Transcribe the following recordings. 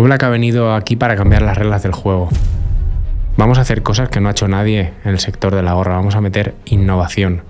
Oblak ha venido aquí para cambiar las reglas del juego. Vamos a hacer cosas que no ha hecho nadie en el sector de la gorra. Vamos a meter innovación.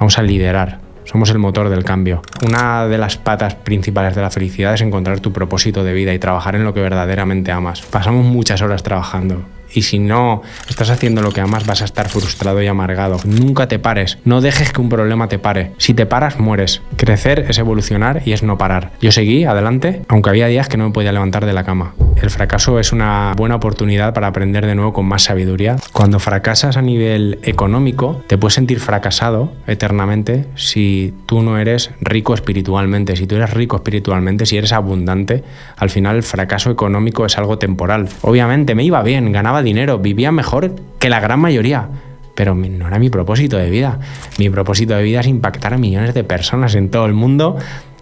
Vamos a liderar. Somos el motor del cambio. Una de las patas principales de la felicidad es encontrar tu propósito de vida y trabajar en lo que verdaderamente amas. Pasamos muchas horas trabajando y si no estás haciendo lo que amas vas a estar frustrado y amargado. Nunca te pares, no dejes que un problema te pare. Si te paras, mueres. Crecer es evolucionar y es no parar. Yo seguí adelante, aunque había días que no me podía levantar de la cama. El fracaso es una buena oportunidad para aprender de nuevo con más sabiduría. Cuando fracasas a nivel económico, te puedes sentir fracasado eternamente si tú no eres rico espiritualmente. Si tú eres rico espiritualmente, si eres abundante, al final el fracaso económico es algo temporal. Obviamente me iba bien, ganaba dinero, vivía mejor que la gran mayoría. Pero no era mi propósito de vida. Mi propósito de vida es impactar a millones de personas en todo el mundo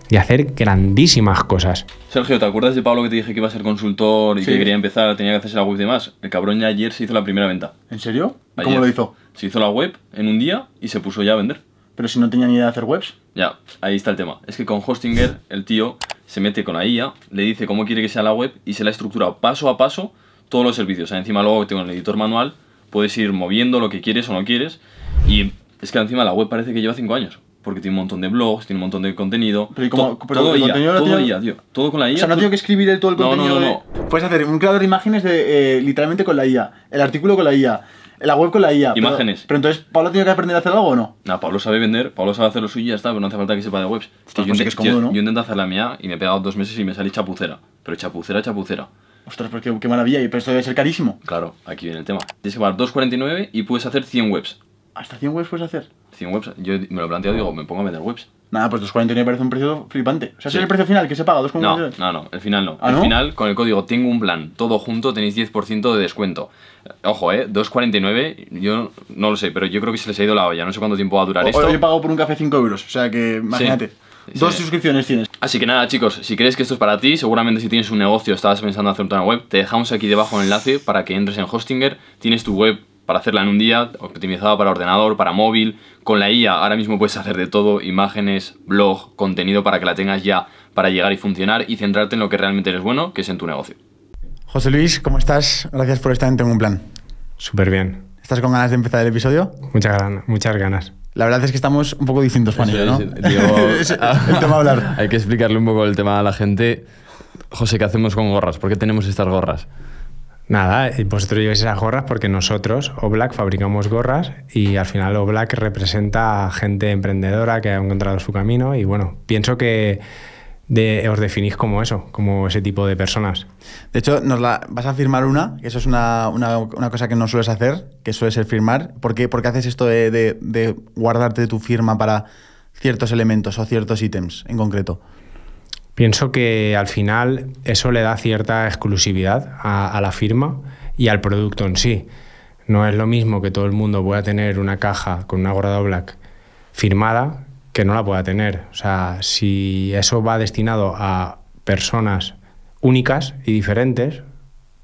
y hacer grandísimas cosas. Sergio, ¿te acuerdas de Pablo que te dije que iba a ser consultor y Sí. que quería empezar, tenía que hacerse la web y demás? El cabrón ya ayer se hizo la primera venta. ¿En serio? Ayer. ¿Cómo lo hizo? Se hizo la web en un día y se puso ya a vender. Pero si no tenía ni idea de hacer webs. Ya, ahí está el tema. Es que con Hostinger el tío se mete con la IA, le dice cómo quiere que sea la web y se la ha estructurado paso a paso todos los servicios. O sea, encima luego tengo el editor manual, puedes ir moviendo lo que quieres o no quieres. Y es que encima la web parece que lleva 5 años. Porque tiene un montón de blogs, tiene un montón de contenido. Pero ¿y cómo- to- pero todo el IA, contenido lo todo tiene- IA, tío. Todo con la IA. O sea, no tengo que escribir el todo el No, no, contenido. no, de- Puedes hacer un creador de imágenes de, eh, literalmente con la IA. El artículo con la IA. La web con la IA. pero- Imágenes. Pero, entonces, ¿Pablo tiene que aprender a hacer algo o no? Nah, Pablo sabe vender, Pablo sabe hacer lo suyo y ya está, pero no hace falta que sepa de webs. Ostras, yo, pues sí que es cómodo, yo- ¿no? yo intento hacer la mía y me he pegado dos meses y me salí chapucera. Pero chapucera, chapucera. Ostras, pues qué, qué maravilla. Y pero esto debe ser carísimo. Claro, aquí viene el tema. Tienes que pagar 2,49 y puedes hacer 100 webs. ¿Hasta 100 webs puedes hacer? 100 webs. Yo me lo y digo, me pongo a vender webs. Nada, pues 2,49 parece un precio flipante. O sea, Sí. es el precio final que se paga, 2,49. No, no, no, el final no. ¿Ah, el no? final, con el código tengo un plan, todo junto tenéis 10% de descuento. Ojo, eh, 2,49, yo no lo sé, pero yo creo que se les ha ido la olla. No sé cuánto tiempo va a durar O- esto. Yo he pagado por un café 5 euros. O sea que, imagínate. Sí. Dos Sí. suscripciones tienes. Así que nada, chicos, si crees que esto es para ti, seguramente si tienes un negocio, estabas pensando hacer una web, te dejamos aquí debajo un enlace para que entres en Hostinger. Tienes tu web para hacerla en un día, optimizada para ordenador, para móvil. Con la IA ahora mismo puedes hacer de todo, imágenes, blog, contenido para que la tengas ya para llegar y funcionar y centrarte en lo que realmente eres bueno, que es en tu negocio. José Luis, ¿cómo estás? Gracias por estar en Tengo un Plan. Súper bien. ¿Estás con ganas de empezar el episodio? Muchas ganas. Muchas ganas. La verdad es que estamos un poco distintos, Juan y yo, ¿no? Sí, digo, el tema hablar. Hay que explicarle un poco el tema a la gente. José, ¿qué hacemos con gorras? ¿Por qué tenemos estas gorras? Nada, eh, vosotros lleváis esas gorras porque nosotros, Oblak, fabricamos gorras y al final Oblak representa a gente emprendedora que ha encontrado su camino y bueno, pienso que de- os definís como eso, como ese tipo de personas. De hecho, nos la, vas a firmar una, que eso es una, una- una cosa que no sueles hacer, que suele ser firmar. ¿Por qué, por qué haces esto de, de- de guardarte tu firma para ciertos elementos o ciertos ítems en concreto? Pienso que al final eso le da cierta exclusividad a, a la firma y al producto en sí. No es lo mismo que todo el mundo pueda tener una caja con una gorra Black firmada que no la pueda tener. O sea, si eso va destinado a personas únicas y diferentes,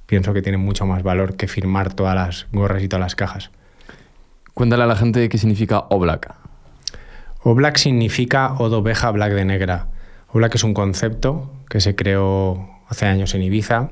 pienso que tiene mucho más valor que firmar todas las gorras y todas las cajas. Cuéntale a la gente qué significa Oblak. O Black significa O de oveja, black de negra. O Black es un concepto que se creó hace años en Ibiza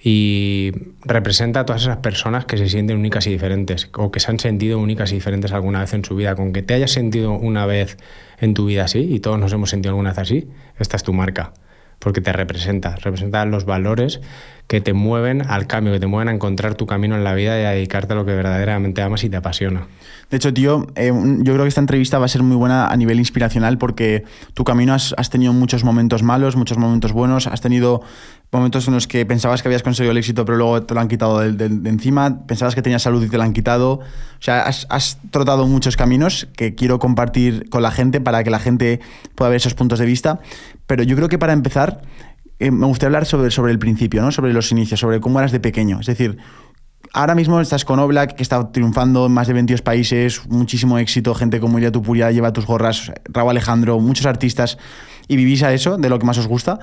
y representa a todas esas personas que se sienten únicas y diferentes o que se han sentido únicas y diferentes alguna vez en su vida. Con que te hayas sentido una vez en tu vida así, y todos nos hemos sentido alguna vez así, esta es tu marca. porque te representa, representa los valores que te mueven al cambio, que te mueven a encontrar tu camino en la vida y a dedicarte a lo que verdaderamente amas y te apasiona. De hecho, tío, eh, yo creo que esta entrevista va a ser muy buena a nivel inspiracional porque tu camino has, tenido muchos momentos malos, muchos momentos buenos, has tenido momentos en los que pensabas que habías conseguido el éxito pero luego te lo han quitado de, encima, pensabas que tenías salud y te lo han quitado. O sea, has, trotado muchos caminos que quiero compartir con la gente para que la gente pueda ver esos puntos de vista. Pero yo creo que para empezar, eh, me gustaría hablar sobre, sobre el principio, ¿no? sobre los inicios, sobre cómo eras de pequeño. Es decir, ahora mismo estás con Oblak, que está triunfando en más de 22 países, muchísimo éxito, gente como Ilia Tupuria lleva tus gorras, Raúl Alejandro, muchos artistas, y vivís a eso, de lo que más os gusta.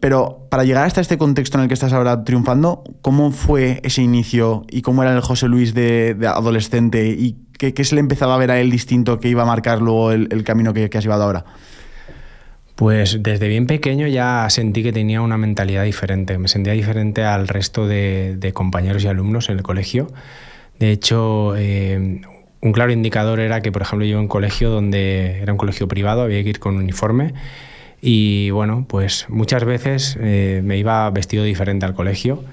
Pero para llegar hasta este contexto en el que estás ahora triunfando, ¿cómo fue ese inicio y cómo era el José Luis de, adolescente y qué, qué, se le empezaba a ver a él distinto que iba a marcar luego el, el camino que, que has llevado ahora? Pues desde bien pequeño ya sentí que tenía una mentalidad diferente, me sentía diferente al resto de, compañeros y alumnos en el colegio. De hecho, eh, un claro indicador era que, por ejemplo, yo en colegio donde era un colegio privado, había que ir con uniforme y bueno, pues muchas veces eh, me iba vestido diferente al colegio.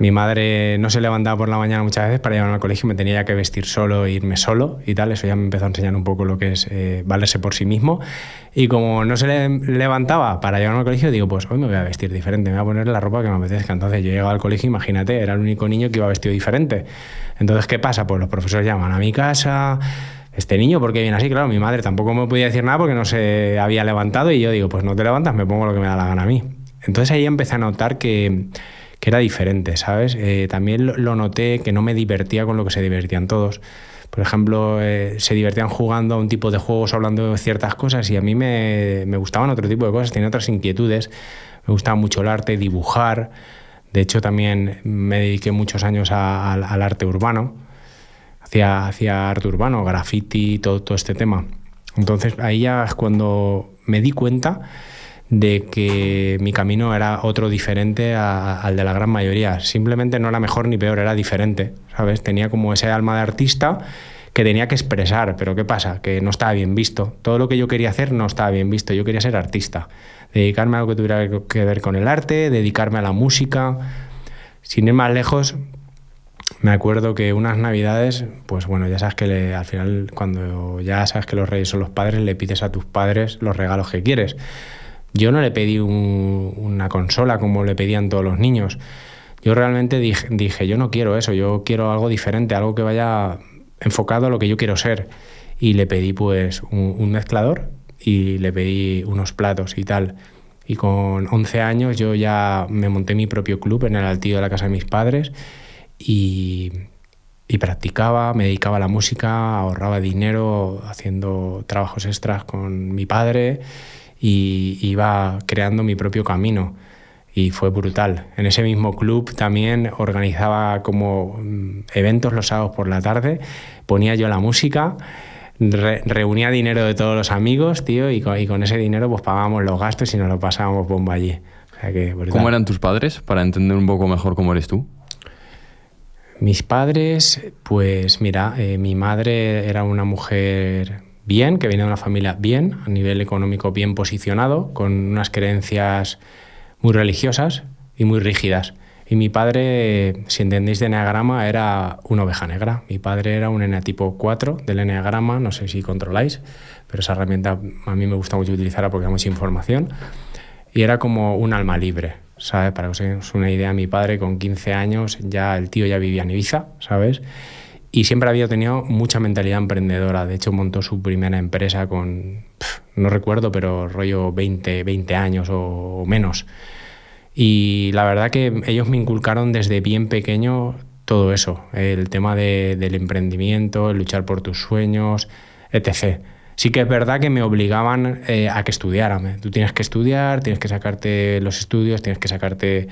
Mi madre no se levantaba por la mañana muchas veces para llevarme al colegio, me tenía que vestir solo e irme solo y tal. Eso ya me empezó a enseñar un poco lo que es eh, valerse por sí mismo. Y como no se le levantaba para llevarme al colegio, digo, pues hoy me voy a vestir diferente, me voy a poner la ropa que me apetezca. Entonces yo llegaba al colegio, imagínate, era el único niño que iba vestido diferente. Entonces, ¿qué pasa? Pues los profesores llaman a mi casa, este niño, ¿por qué viene así? Claro, mi madre tampoco me podía decir nada porque no se había levantado y yo digo, pues no te levantas, me pongo lo que me da la gana a mí. Entonces ahí empecé a notar que que era diferente, ¿sabes? Eh, también lo, noté que no me divertía con lo que se divertían todos. Por ejemplo, eh, se divertían jugando a un tipo de juegos, hablando de ciertas cosas y a mí me, me, gustaban otro tipo de cosas, tenía otras inquietudes. Me gustaba mucho el arte, dibujar. De hecho, también me dediqué muchos años al arte urbano. Hacía, hacía arte urbano, graffiti, todo, todo este tema. Entonces ahí ya es cuando me di cuenta de que mi camino era otro diferente al de la gran mayoría. Simplemente no era mejor ni peor, era diferente, ¿sabes? Tenía como ese alma de artista que tenía que expresar, pero ¿qué pasa? Que no estaba bien visto. Todo lo que yo quería hacer no estaba bien visto. Yo quería ser artista, dedicarme a algo que tuviera que ver con el arte, dedicarme a la música. Sin ir más lejos, me acuerdo que unas navidades, pues bueno, ya sabes que al final cuando ya sabes que los reyes son los padres, le pides a tus padres los regalos que quieres. Yo no le pedí un, una consola como le pedían todos los niños. Yo realmente dije, dije, yo no quiero eso, yo quiero algo diferente, algo que vaya enfocado a lo que yo quiero ser. Y le pedí pues un, un mezclador y le pedí unos platos y tal. Y con 11 años yo ya me monté mi propio club en el altillo de la casa de mis padres y, y practicaba, me dedicaba a la música, ahorraba dinero haciendo trabajos extras con mi padre y iba creando mi propio camino y fue brutal. En ese mismo club también organizaba como mm, eventos los sábados por la tarde, ponía yo la música, re reunía dinero de todos los amigos, tío, y con, y con, ese dinero pues pagábamos los gastos y nos lo pasábamos bomba allí. O sea que, ¿Cómo eran tus padres para entender un poco mejor cómo eres tú? Mis padres, pues mira, eh, mi madre era una mujer bien, que viene de una familia bien, a nivel económico bien posicionado, con unas creencias muy religiosas y muy rígidas. Y mi padre, si entendéis de enneagrama, era una oveja negra. Mi padre era un enneatipo 4 del enneagrama, no sé si controláis, pero esa herramienta a mí me gusta mucho utilizarla porque da mucha información. Y era como un alma libre, ¿sabes? Para que os hagáis una idea, mi padre con 15 años, ya el tío ya vivía en Ibiza, ¿sabes? Y siempre había tenido mucha mentalidad emprendedora. De hecho, montó su primera empresa con, no recuerdo, pero rollo 20, 20 años o, menos. Y la verdad que ellos me inculcaron desde bien pequeño todo eso, el tema de, del emprendimiento, el luchar por tus sueños, etc. Sí que es verdad que me obligaban eh, a que estudiara. Tú tienes que estudiar, tienes que sacarte los estudios, tienes que sacarte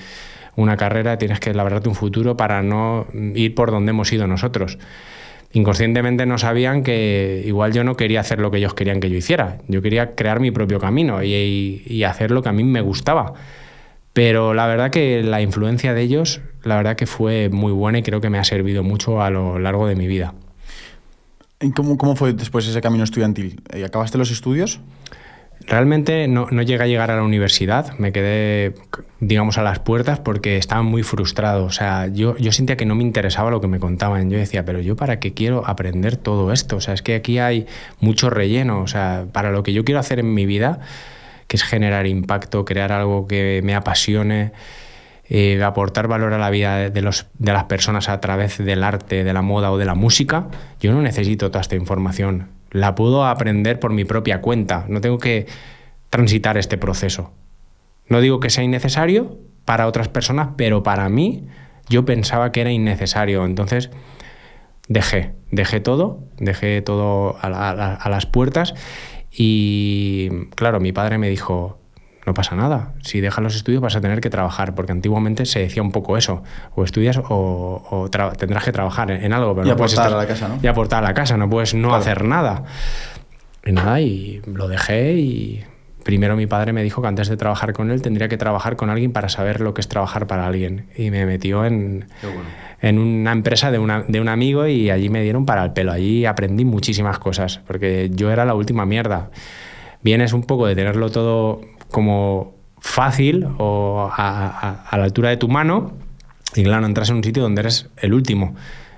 una carrera, tienes que labrarte un futuro para no ir por donde hemos ido nosotros. Inconscientemente no sabían que igual yo no quería hacer lo que ellos querían que yo hiciera. Yo quería crear mi propio camino y, hacer lo que a mí me gustaba. Pero la verdad que la influencia de ellos, la verdad que fue muy buena y creo que me ha servido mucho a lo largo de mi vida. ¿Y cómo, cómo fue después ese camino estudiantil? ¿Acabaste los estudios? Realmente no, no llegué a llegar a la universidad, me quedé, digamos, a las puertas porque estaba muy frustrado. O sea, yo, yo sentía que no me interesaba lo que me contaban. Yo decía, pero yo para qué quiero aprender todo esto? O sea, es que aquí hay mucho relleno. O sea, para lo que yo quiero hacer en mi vida, que es generar impacto, crear algo que me apasione, eh, aportar valor a la vida de, los, de las personas a través del arte, de la moda o de la música, yo no necesito toda esta información la puedo aprender por mi propia cuenta, no tengo que transitar este proceso. No digo que sea innecesario para otras personas, pero para mí yo pensaba que era innecesario. Entonces dejé, dejé todo, dejé todo a, a las puertas y claro, mi padre me dijo, no pasa nada. Si dejas los estudios vas a tener que trabajar, porque antiguamente se decía un poco eso. O estudias o, tendrás que trabajar en, algo. Pero y no aportar puedes estar, a la casa, ¿no? Y aportar a la casa, no puedes no hacer nada. Y nada, y lo dejé y primero mi padre me dijo que antes de trabajar con él tendría que trabajar con alguien para saber lo que es trabajar para alguien. Y me metió en, en una empresa de, una, de un amigo y allí me dieron para el pelo. Allí aprendí muchísimas cosas, porque yo era la última mierda. Vienes un poco de tenerlo todo como fácil o a, la altura de tu mano y claro, entras en un sitio donde eres el último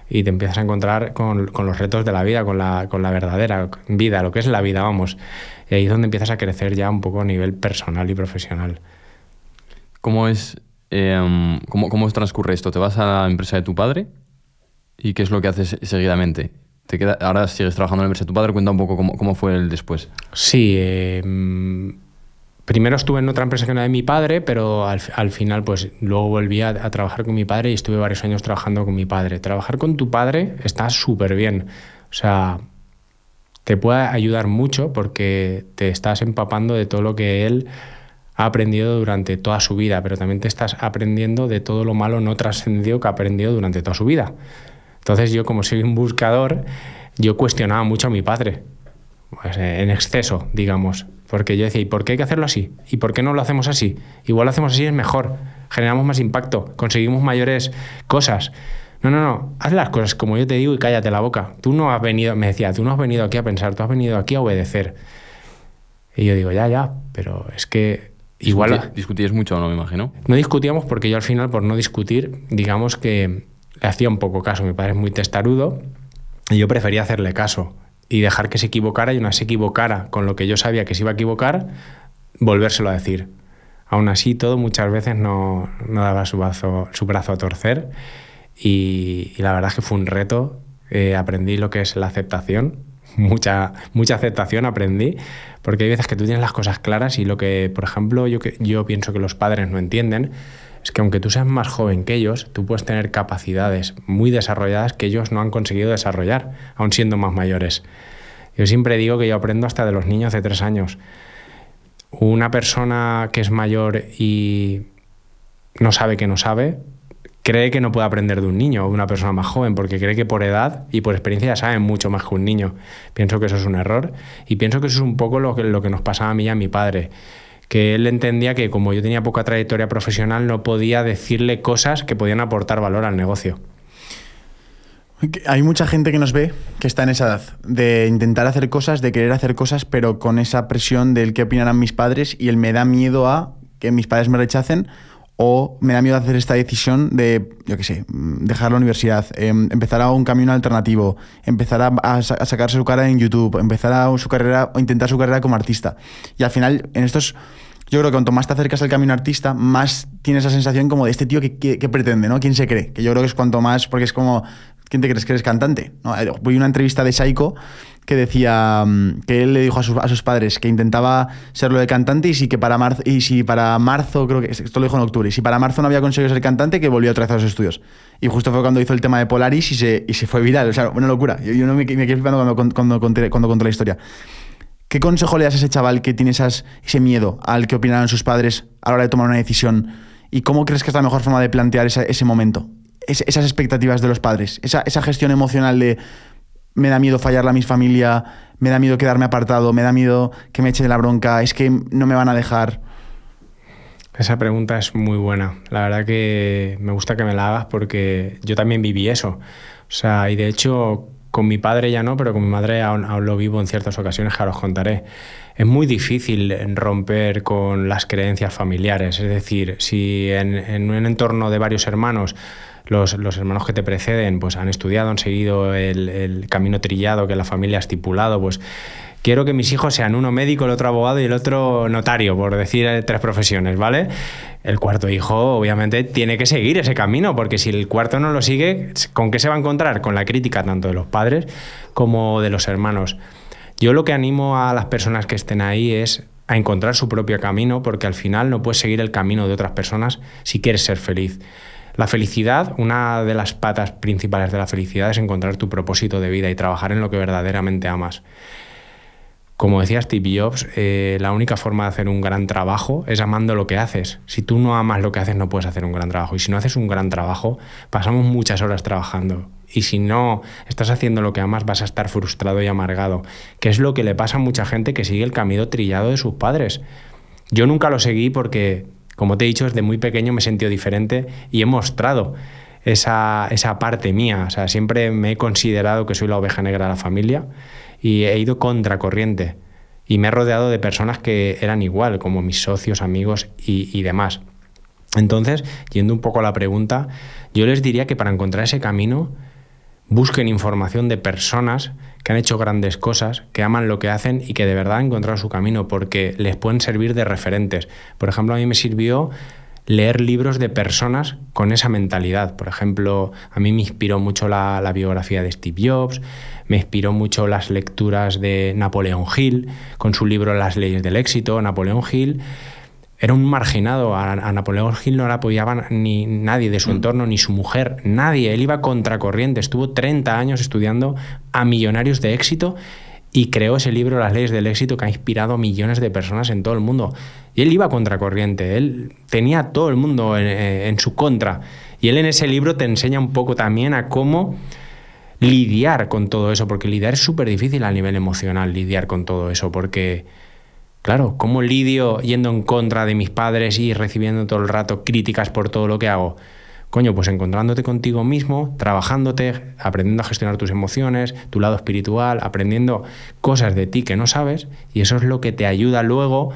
y te empiezas a encontrar con, los retos de la vida, con la, con la, verdadera vida, lo que es la vida, vamos. Y ahí es donde empiezas a crecer ya un poco a nivel personal y profesional. ¿Cómo es, em, cómo, cómo transcurre esto? ¿Te vas a la empresa de tu padre? ¿Y qué es lo que haces seguidamente? ¿Te queda, ahora sigues trabajando en la empresa de tu padre, cuenta un poco cómo, cómo fue el después. Sí, eh, primero estuve en otra empresa que no era de mi padre, pero al, final, pues luego volví a, trabajar con mi padre y estuve varios años trabajando con mi padre. Trabajar con tu padre está súper bien. O sea, te puede ayudar mucho porque te estás empapando de todo lo que él ha aprendido durante toda su vida, pero también te estás aprendiendo de todo lo malo no trascendido que ha aprendido durante toda su vida. Entonces yo, como soy un buscador, yo cuestionaba mucho a mi padre, pues, en exceso, digamos. Porque yo decía, ¿y por qué hay que hacerlo así? ¿Y por qué no lo hacemos así? Igual lo hacemos así es mejor, generamos más impacto, conseguimos mayores cosas. No, no, no, haz las cosas como yo te digo y cállate la boca. Tú no has venido, me decía, tú no has venido aquí a pensar, tú has venido aquí a obedecer. Y yo digo, ya, ya, pero es que igual... ¿Discutías mucho o no, me imagino? No discutíamos porque yo al final, por no discutir, digamos que le hacía un poco caso. Mi padre es muy testarudo y yo prefería hacerle caso y dejar que se equivocara y una se equivocara con lo que yo sabía que se iba a equivocar, volvérselo a decir. Aún así, todo muchas veces no, no daba su brazo, su brazo a torcer y, la verdad es que fue un reto. Eh, aprendí lo que es la aceptación, mucha, mucha aceptación aprendí, porque hay veces que tú tienes las cosas claras y lo que, por ejemplo, yo, yo pienso que los padres no entienden es que aunque tú seas más joven que ellos, tú puedes tener capacidades muy desarrolladas que ellos no han conseguido desarrollar, aún siendo más mayores. Yo siempre digo que yo aprendo hasta de los niños de tres años. Una persona que es mayor y no sabe que no sabe, cree que no puede aprender de un niño o de una persona más joven, porque cree que por edad y por experiencia ya saben mucho más que un niño. Pienso que eso es un error y pienso que eso es un poco lo que nos pasaba a mí y a mi padre que él entendía que como yo tenía poca trayectoria profesional no podía decirle cosas que podían aportar valor al negocio. Hay mucha gente que nos ve que está en esa edad, de intentar hacer cosas, de querer hacer cosas, pero con esa presión del qué opinarán mis padres y él me da miedo a que mis padres me rechacen o me da miedo hacer esta decisión de, yo qué sé, dejar la universidad, em, empezar a un camino alternativo, empezar a, sacarse su cara en YouTube, empezar a su carrera o intentar su carrera como artista. Y al final, en estos yo creo que cuanto más te acercas al camino artista, más tienes esa sensación como de este tío que, pretende, ¿no? ¿Quién se cree? Que yo creo que es cuanto más, porque es como, ¿quién te crees que eres cantante? ¿No? Eh, voy a una entrevista de Saiko que decía mm, que él le dijo a sus, a sus padres que intentaba serlo de cantante y si que para marzo, y si para marzo, creo que esto lo dijo en octubre, y si para marzo no había conseguido ser cantante, que volvió otra vez a los estudios. Y justo fue cuando hizo el tema de Polaris y se, y se fue viral. O sea, una locura. Yo, no me, me quedé flipando cuando, cuando, cuando conté la historia. ¿Qué consejo le das a ese chaval que tiene esas, ese miedo al que opinarán sus padres a la hora de tomar una decisión? ¿Y cómo crees que es la mejor forma de plantear ese momento? esas expectativas de los padres, esa, esa, gestión emocional de me da miedo fallarle a mi familia, me da miedo quedarme apartado, me da miedo que me eche de la bronca, es que no me van a dejar. Esa pregunta es muy buena. La verdad que me gusta que me la hagas porque yo también viví eso. O sea, y de hecho con mi padre ya no, pero con mi madre aún, aún lo vivo en ciertas ocasiones que ahora os contaré. Es muy difícil romper con las creencias familiares. Es decir, si en, en un entorno de varios hermanos los, los, hermanos que te preceden pues han estudiado, han seguido el, el, camino trillado que la familia ha estipulado, pues quiero que mis hijos sean uno médico, el otro abogado y el otro notario, por decir tres profesiones, ¿vale? El cuarto hijo obviamente tiene que seguir ese camino, porque si el cuarto no lo sigue, ¿con qué se va a encontrar? Con la crítica tanto de los padres como de los hermanos. Yo lo que animo a las personas que estén ahí es a encontrar su propio camino, porque al final no puedes seguir el camino de otras personas si quieres ser feliz. La felicidad, una de las patas principales de la felicidad es encontrar tu propósito de vida y trabajar en lo que verdaderamente amas. Como decía Steve Jobs, eh, la única forma de hacer un gran trabajo es amando lo que haces. Si tú no amas lo que haces, no puedes hacer un gran trabajo. Y si no haces un gran trabajo, pasamos muchas horas trabajando. Y si no estás haciendo lo que amas, vas a estar frustrado y amargado, que es lo que le pasa a mucha gente que sigue el camino trillado de sus padres. Yo nunca lo seguí porque como te he dicho, desde muy pequeño me he sentido diferente y he mostrado esa, esa parte mía. O sea, siempre me he considerado que soy la oveja negra de la familia y he ido contracorriente. Y me he rodeado de personas que eran igual, como mis socios, amigos y, y demás. Entonces, yendo un poco a la pregunta, yo les diría que para encontrar ese camino, busquen información de personas que han hecho grandes cosas, que aman lo que hacen y que de verdad han encontrado su camino, porque les pueden servir de referentes. Por ejemplo, a mí me sirvió leer libros de personas con esa mentalidad. Por ejemplo, a mí me inspiró mucho la, biografía de Steve Jobs, me inspiró mucho las lecturas de Napoleón Hill, con su libro Las leyes del éxito. Napoleón Hill era un marginado. A, a, Napoleón Hill no le apoyaba ni nadie de su entorno, ni su mujer, nadie. Él iba contracorriente. Estuvo 30 años estudiando a millonarios de éxito y creó ese libro, Las leyes del éxito, que ha inspirado a millones de personas en todo el mundo. Y él iba contracorriente. Él tenía a todo el mundo en, en su contra. Y él en ese libro te enseña un poco también a cómo lidiar con todo eso, porque lidiar es súper difícil a nivel emocional, lidiar con todo eso, porque Claro, ¿cómo lidio yendo en contra de mis padres y recibiendo todo el rato críticas por todo lo que hago? Coño, pues encontrándote contigo mismo, trabajándote, aprendiendo a gestionar tus emociones, tu lado espiritual, aprendiendo cosas de ti que no sabes, y eso es lo que te ayuda luego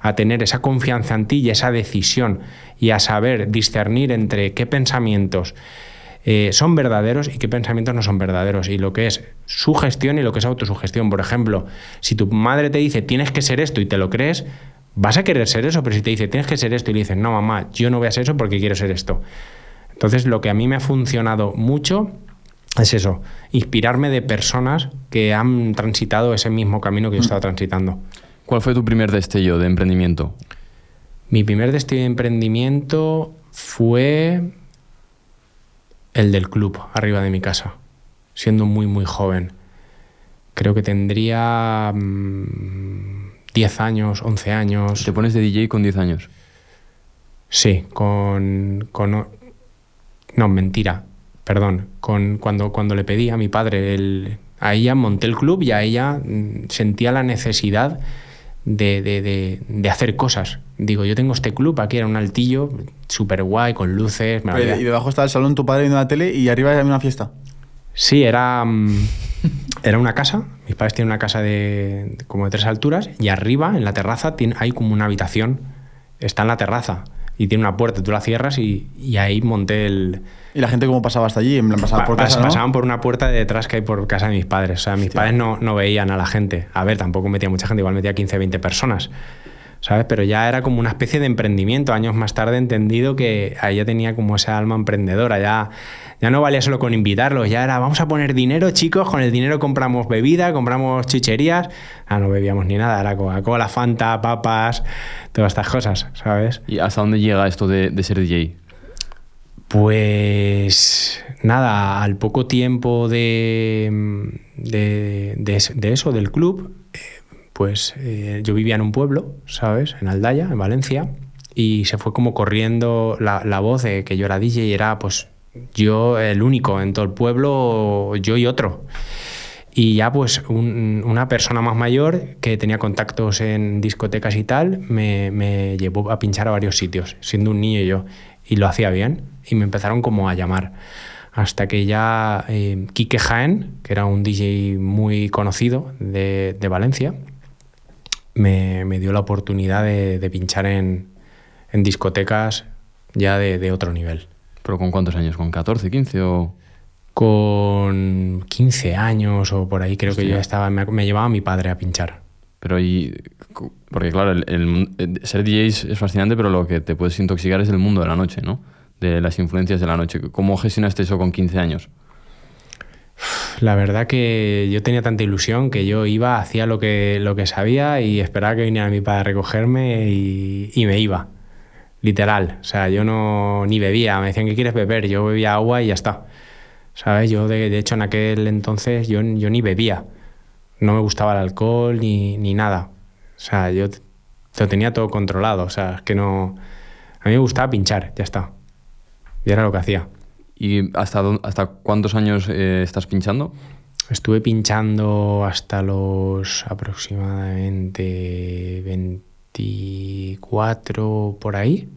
a tener esa confianza en ti y esa decisión y a saber discernir entre qué pensamientos eh, son verdaderos y qué pensamientos no son verdaderos. Y lo que es sugestión y lo que es autosugestión. Por ejemplo, si tu madre te dice tienes que ser esto y te lo crees, vas a querer ser eso, pero si te dice tienes que ser esto y le dices no, mamá, yo no voy a ser eso porque quiero ser esto. Entonces, lo que a mí me ha funcionado mucho es eso, inspirarme de personas que han transitado ese mismo camino que yo estaba transitando. ¿Cuál fue tu primer destello de emprendimiento? Mi primer destello de emprendimiento fue el del club, arriba de mi casa, siendo muy, muy joven. Creo que tendría mmm, 10 años, 11 años. ¿Te pones de DJ con 10 años? Sí, con, con... No, mentira, perdón. Con, cuando, cuando le pedí a mi padre, el, a ella monté el club y a ella mm, sentía la necesidad de, de, de, de, hacer cosas. Digo, yo tengo este club, aquí era un altillo, súper guay, con luces. Me y debajo estaba el salón, tu padre viendo la tele y arriba había una fiesta. Sí, era, era una casa. Mis padres tienen una casa de como de tres alturas y arriba, en la terraza, tiene, hay como una habitación. Está en la terraza y tiene una puerta, tú la cierras y, y ahí monté el... ¿Y la gente cómo pasaba hasta allí? En plan, pasaba por pa casa, ¿no? Pasaban por una puerta de detrás que hay por casa de mis padres. O sea, mis Hostia. padres no, no veían a la gente. A ver, tampoco metía mucha gente, igual metía 15, 20 personas. ¿Sabes? Pero ya era como una especie de emprendimiento. Años más tarde he entendido que ya tenía como esa alma emprendedora. Ya, ya no valía solo con invitarlos, ya era vamos a poner dinero, chicos. Con el dinero compramos bebida, compramos chucherías. Ah, no bebíamos ni nada, era Coca-Cola, Fanta, papas, todas estas cosas, ¿sabes? ¿Y hasta dónde llega esto de, de ser DJ? Pues nada, al poco tiempo de, de, de, de eso, del club, eh, pues eh, yo vivía en un pueblo, ¿sabes? En Aldaya, en Valencia, y se fue como corriendo la, la, voz de que yo era DJ y era pues yo el único en todo el pueblo, yo y otro. Y ya pues un, una persona más mayor que tenía contactos en discotecas y tal, me, me llevó a pinchar a varios sitios, siendo un niño yo, y lo hacía bien, y me empezaron como a llamar hasta que ya eh, Jaén, que era un DJ muy conocido de, de Valencia, me, me, dio la oportunidad de, de pinchar en, en, discotecas ya de, de, otro nivel. ¿Pero con cuántos años? ¿Con 14, 15 o...? Con 15 años o por ahí creo Hostia. que yo ya estaba, me, me, llevaba mi padre a pinchar. Pero y... Porque claro, el, el, ser DJ es fascinante, pero lo que te puedes intoxicar es el mundo de la noche, ¿no? De las influencias de la noche. ¿Cómo gestionaste eso con 15 años? La verdad que yo tenía tanta ilusión que yo iba, hacía lo que, lo que sabía y esperaba que viniera mi padre a recogerme y, y, me iba. Literal. O sea, yo no ni bebía. Me decían que quieres beber. Yo bebía agua y ya está. ¿Sabes? Yo, de, de hecho, en aquel entonces yo, yo, ni bebía. No me gustaba el alcohol ni, ni nada. O sea, yo lo tenía todo controlado. O sea, es que no... A mí me gustaba pinchar, ya está. Y era lo que hacía. ¿Y hasta, hasta cuántos años eh, estás pinchando? Estuve pinchando hasta los aproximadamente 24 por ahí.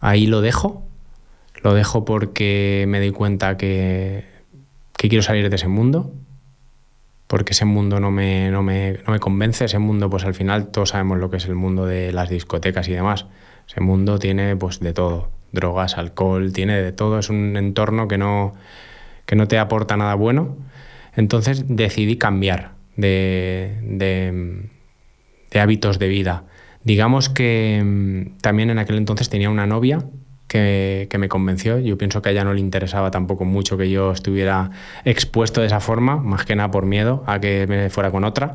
Ahí lo dejo. Lo dejo porque me doy cuenta que, que quiero salir de ese mundo. Porque ese mundo no me, no, me, no me convence. Ese mundo, pues al final todos sabemos lo que es el mundo de las discotecas y demás. Ese mundo tiene pues de todo drogas, alcohol, tiene de todo, es un entorno que no, que no te aporta nada bueno. Entonces decidí cambiar de, de, de hábitos de vida. Digamos que mm, también en aquel entonces tenía una novia que, que, me convenció. Yo pienso que a ella no le interesaba tampoco mucho que yo estuviera expuesto de esa forma, más que nada por miedo a que me fuera con otra.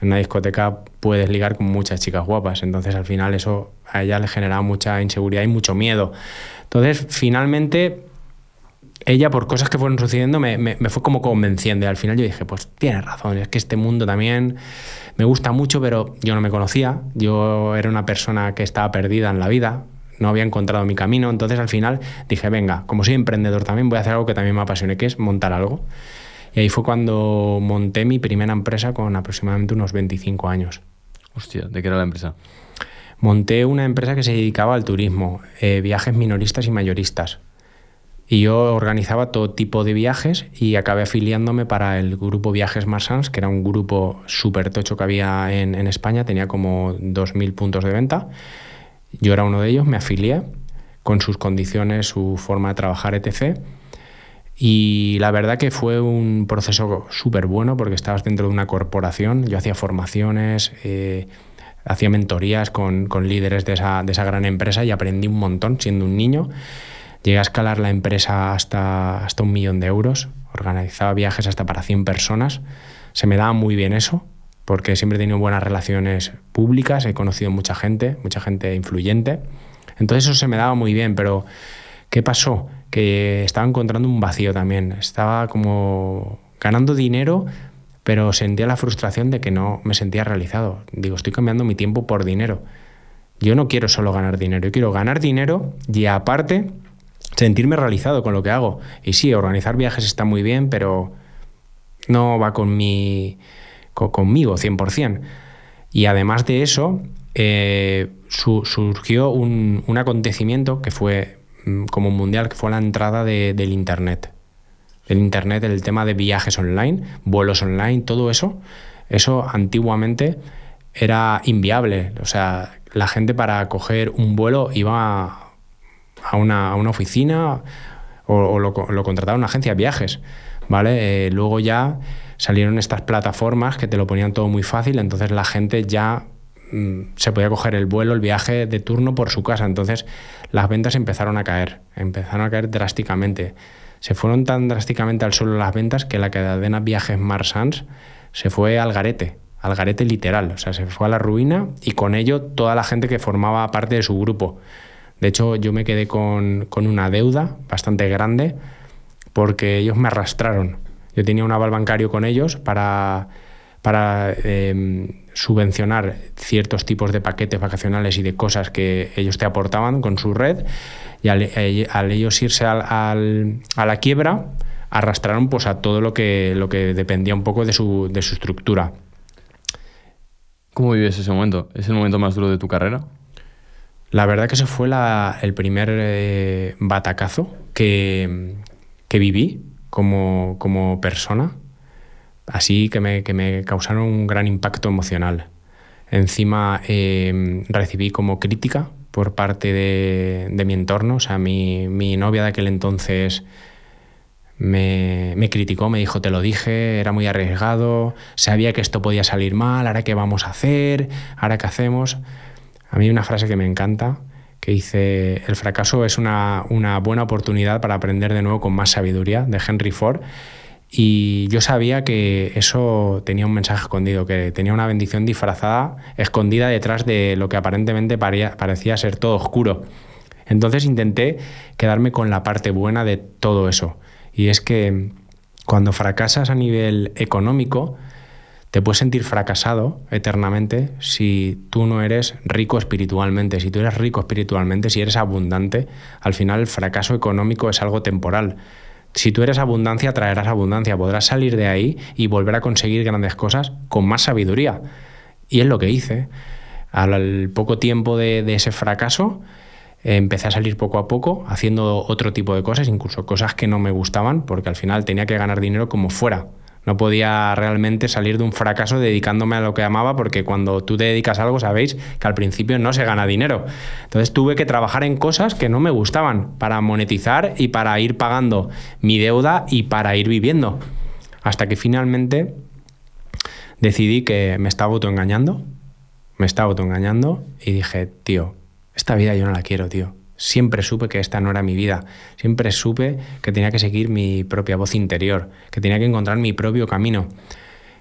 En una discoteca puedes ligar con muchas chicas guapas, entonces al final eso a ella le generaba mucha inseguridad y mucho miedo. Entonces, finalmente, ella por cosas que fueron sucediendo me, me, me fue como convenciendo y al final yo dije, pues tienes razón, es que este mundo también me gusta mucho, pero yo no me conocía, yo era una persona que estaba perdida en la vida, no había encontrado mi camino, entonces al final dije, venga, como soy emprendedor también voy a hacer algo que también me apasione, que es montar algo. Y ahí fue cuando monté mi primera empresa con aproximadamente unos 25 años. Hostia, ¿de qué era la empresa? Monté una empresa que se dedicaba al turismo, eh, viajes minoristas y mayoristas. Y yo organizaba todo tipo de viajes y acabé afiliándome para el grupo Viajes Marsans, que era un grupo súper tocho que había en, en España, tenía como 2.000 puntos de venta. Yo era uno de ellos, me afilié con sus condiciones, su forma de trabajar, etc. Y la verdad que fue un proceso súper bueno porque estabas dentro de una corporación, yo hacía formaciones, eh, hacía mentorías con, con líderes de esa, de esa, gran empresa y aprendí un montón siendo un niño. Llegué a escalar la empresa hasta, hasta un millón de euros, organizaba viajes hasta para 100 personas. Se me daba muy bien eso, porque siempre he tenido buenas relaciones públicas, he conocido mucha gente, mucha gente influyente. Entonces eso se me daba muy bien, pero ¿qué pasó? Que estaba encontrando un vacío también. Estaba como ganando dinero, pero sentía la frustración de que no me sentía realizado. Digo, estoy cambiando mi tiempo por dinero. Yo no quiero solo ganar dinero, yo quiero ganar dinero y aparte sentirme realizado con lo que hago. Y sí, organizar viajes está muy bien, pero no va con mi, con, conmigo 100%. Y además de eso, eh, su, surgió un, un, acontecimiento que fue mm, como mundial, que fue la entrada de, del Internet. El Internet, el tema de viajes online, vuelos online, todo eso, eso antiguamente era inviable. O sea, la gente para coger un vuelo iba a una, a una oficina o, lo, lo, contrataba una agencia de viajes, ¿vale? Eh, luego ya salieron estas plataformas que te lo ponían todo muy fácil, entonces la gente ya mmm, se podía coger el vuelo, el viaje de turno por su casa, entonces las ventas empezaron a caer, empezaron a caer drásticamente. Se fueron tan drásticamente al suelo las ventas que la cadena Viajes Marsans se fue al garete, al garete literal, o sea, se fue a la ruina y con ello toda la gente que formaba parte de su grupo. De hecho, yo me quedé con, una deuda bastante grande porque ellos me arrastraron. Yo tenía un aval bancario con ellos para, eh, subvencionar ciertos tipos de paquetes vacacionales y de cosas que ellos te aportaban con su red y al, eh, ellos irse a la quiebra arrastraron pues a todo lo que, lo que dependía un poco de su, de su estructura. ¿Cómo vives ese momento? ¿Es el momento más duro de tu carrera? La verdad que ese fue el primer eh, batacazo que, que viví como, como persona, así que me, que me causaron un gran impacto emocional. Encima eh, recibí como crítica por parte de, de mi entorno, o sea, mi, mi, novia de aquel entonces me, me, criticó, me dijo, te lo dije, era muy arriesgado, sabía que esto podía salir mal, ahora qué vamos a hacer, ahora qué hacemos. A mí una frase que me encanta, que dice, el fracaso es una, una buena oportunidad para aprender de nuevo con más sabiduría, de Henry Ford. Y yo sabía que eso tenía un mensaje escondido, que tenía una bendición disfrazada, escondida detrás de lo que aparentemente parecía ser todo oscuro. Entonces intenté quedarme con la parte buena de todo eso. Y es que cuando fracasas a nivel económico, te puedes sentir fracasado eternamente si tú no eres rico espiritualmente. Si tú eres rico espiritualmente, si eres abundante, al final el fracaso económico es algo temporal. Si tú eres abundancia, traerás abundancia. Podrás salir de ahí y volver a conseguir grandes cosas con más sabiduría. Y es lo que hice. Al poco tiempo de, de ese fracaso, empecé a salir poco a poco, haciendo otro tipo de cosas, incluso cosas que no me gustaban, porque al final tenía que ganar dinero como fuera. No podía realmente salir de un fracaso dedicándome a lo que amaba, porque cuando tú te dedicas a algo, sabéis que al principio no se gana dinero. Entonces tuve que trabajar en cosas que no me gustaban para monetizar y para ir pagando mi deuda y para ir viviendo. Hasta que finalmente decidí que me estaba autoengañando, me estaba autoengañando y dije, tío, esta vida yo no la quiero, tío. Siempre supe que esta no era mi vida. Siempre supe que tenía que seguir mi propia voz interior, que tenía que encontrar mi propio camino.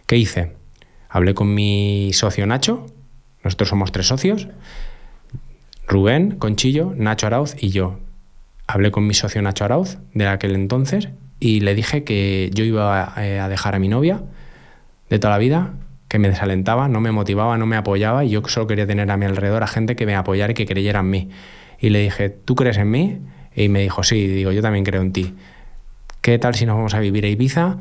¿Qué hice? Hablé con mi socio Nacho, nosotros somos tres socios, Rubén, Conchillo, Nacho Arauz y yo. Hablé con mi socio Nacho Arauz de aquel entonces y le dije que yo iba a dejar a mi novia de toda la vida, que me desalentaba, no me motivaba, no me apoyaba y yo solo quería tener a mi alrededor a gente que me apoyara y que creyera en mí. Y le dije, ¿tú crees en mí? Y me dijo, sí, digo, yo también creo en ti. ¿Qué tal si nos vamos a vivir a Ibiza?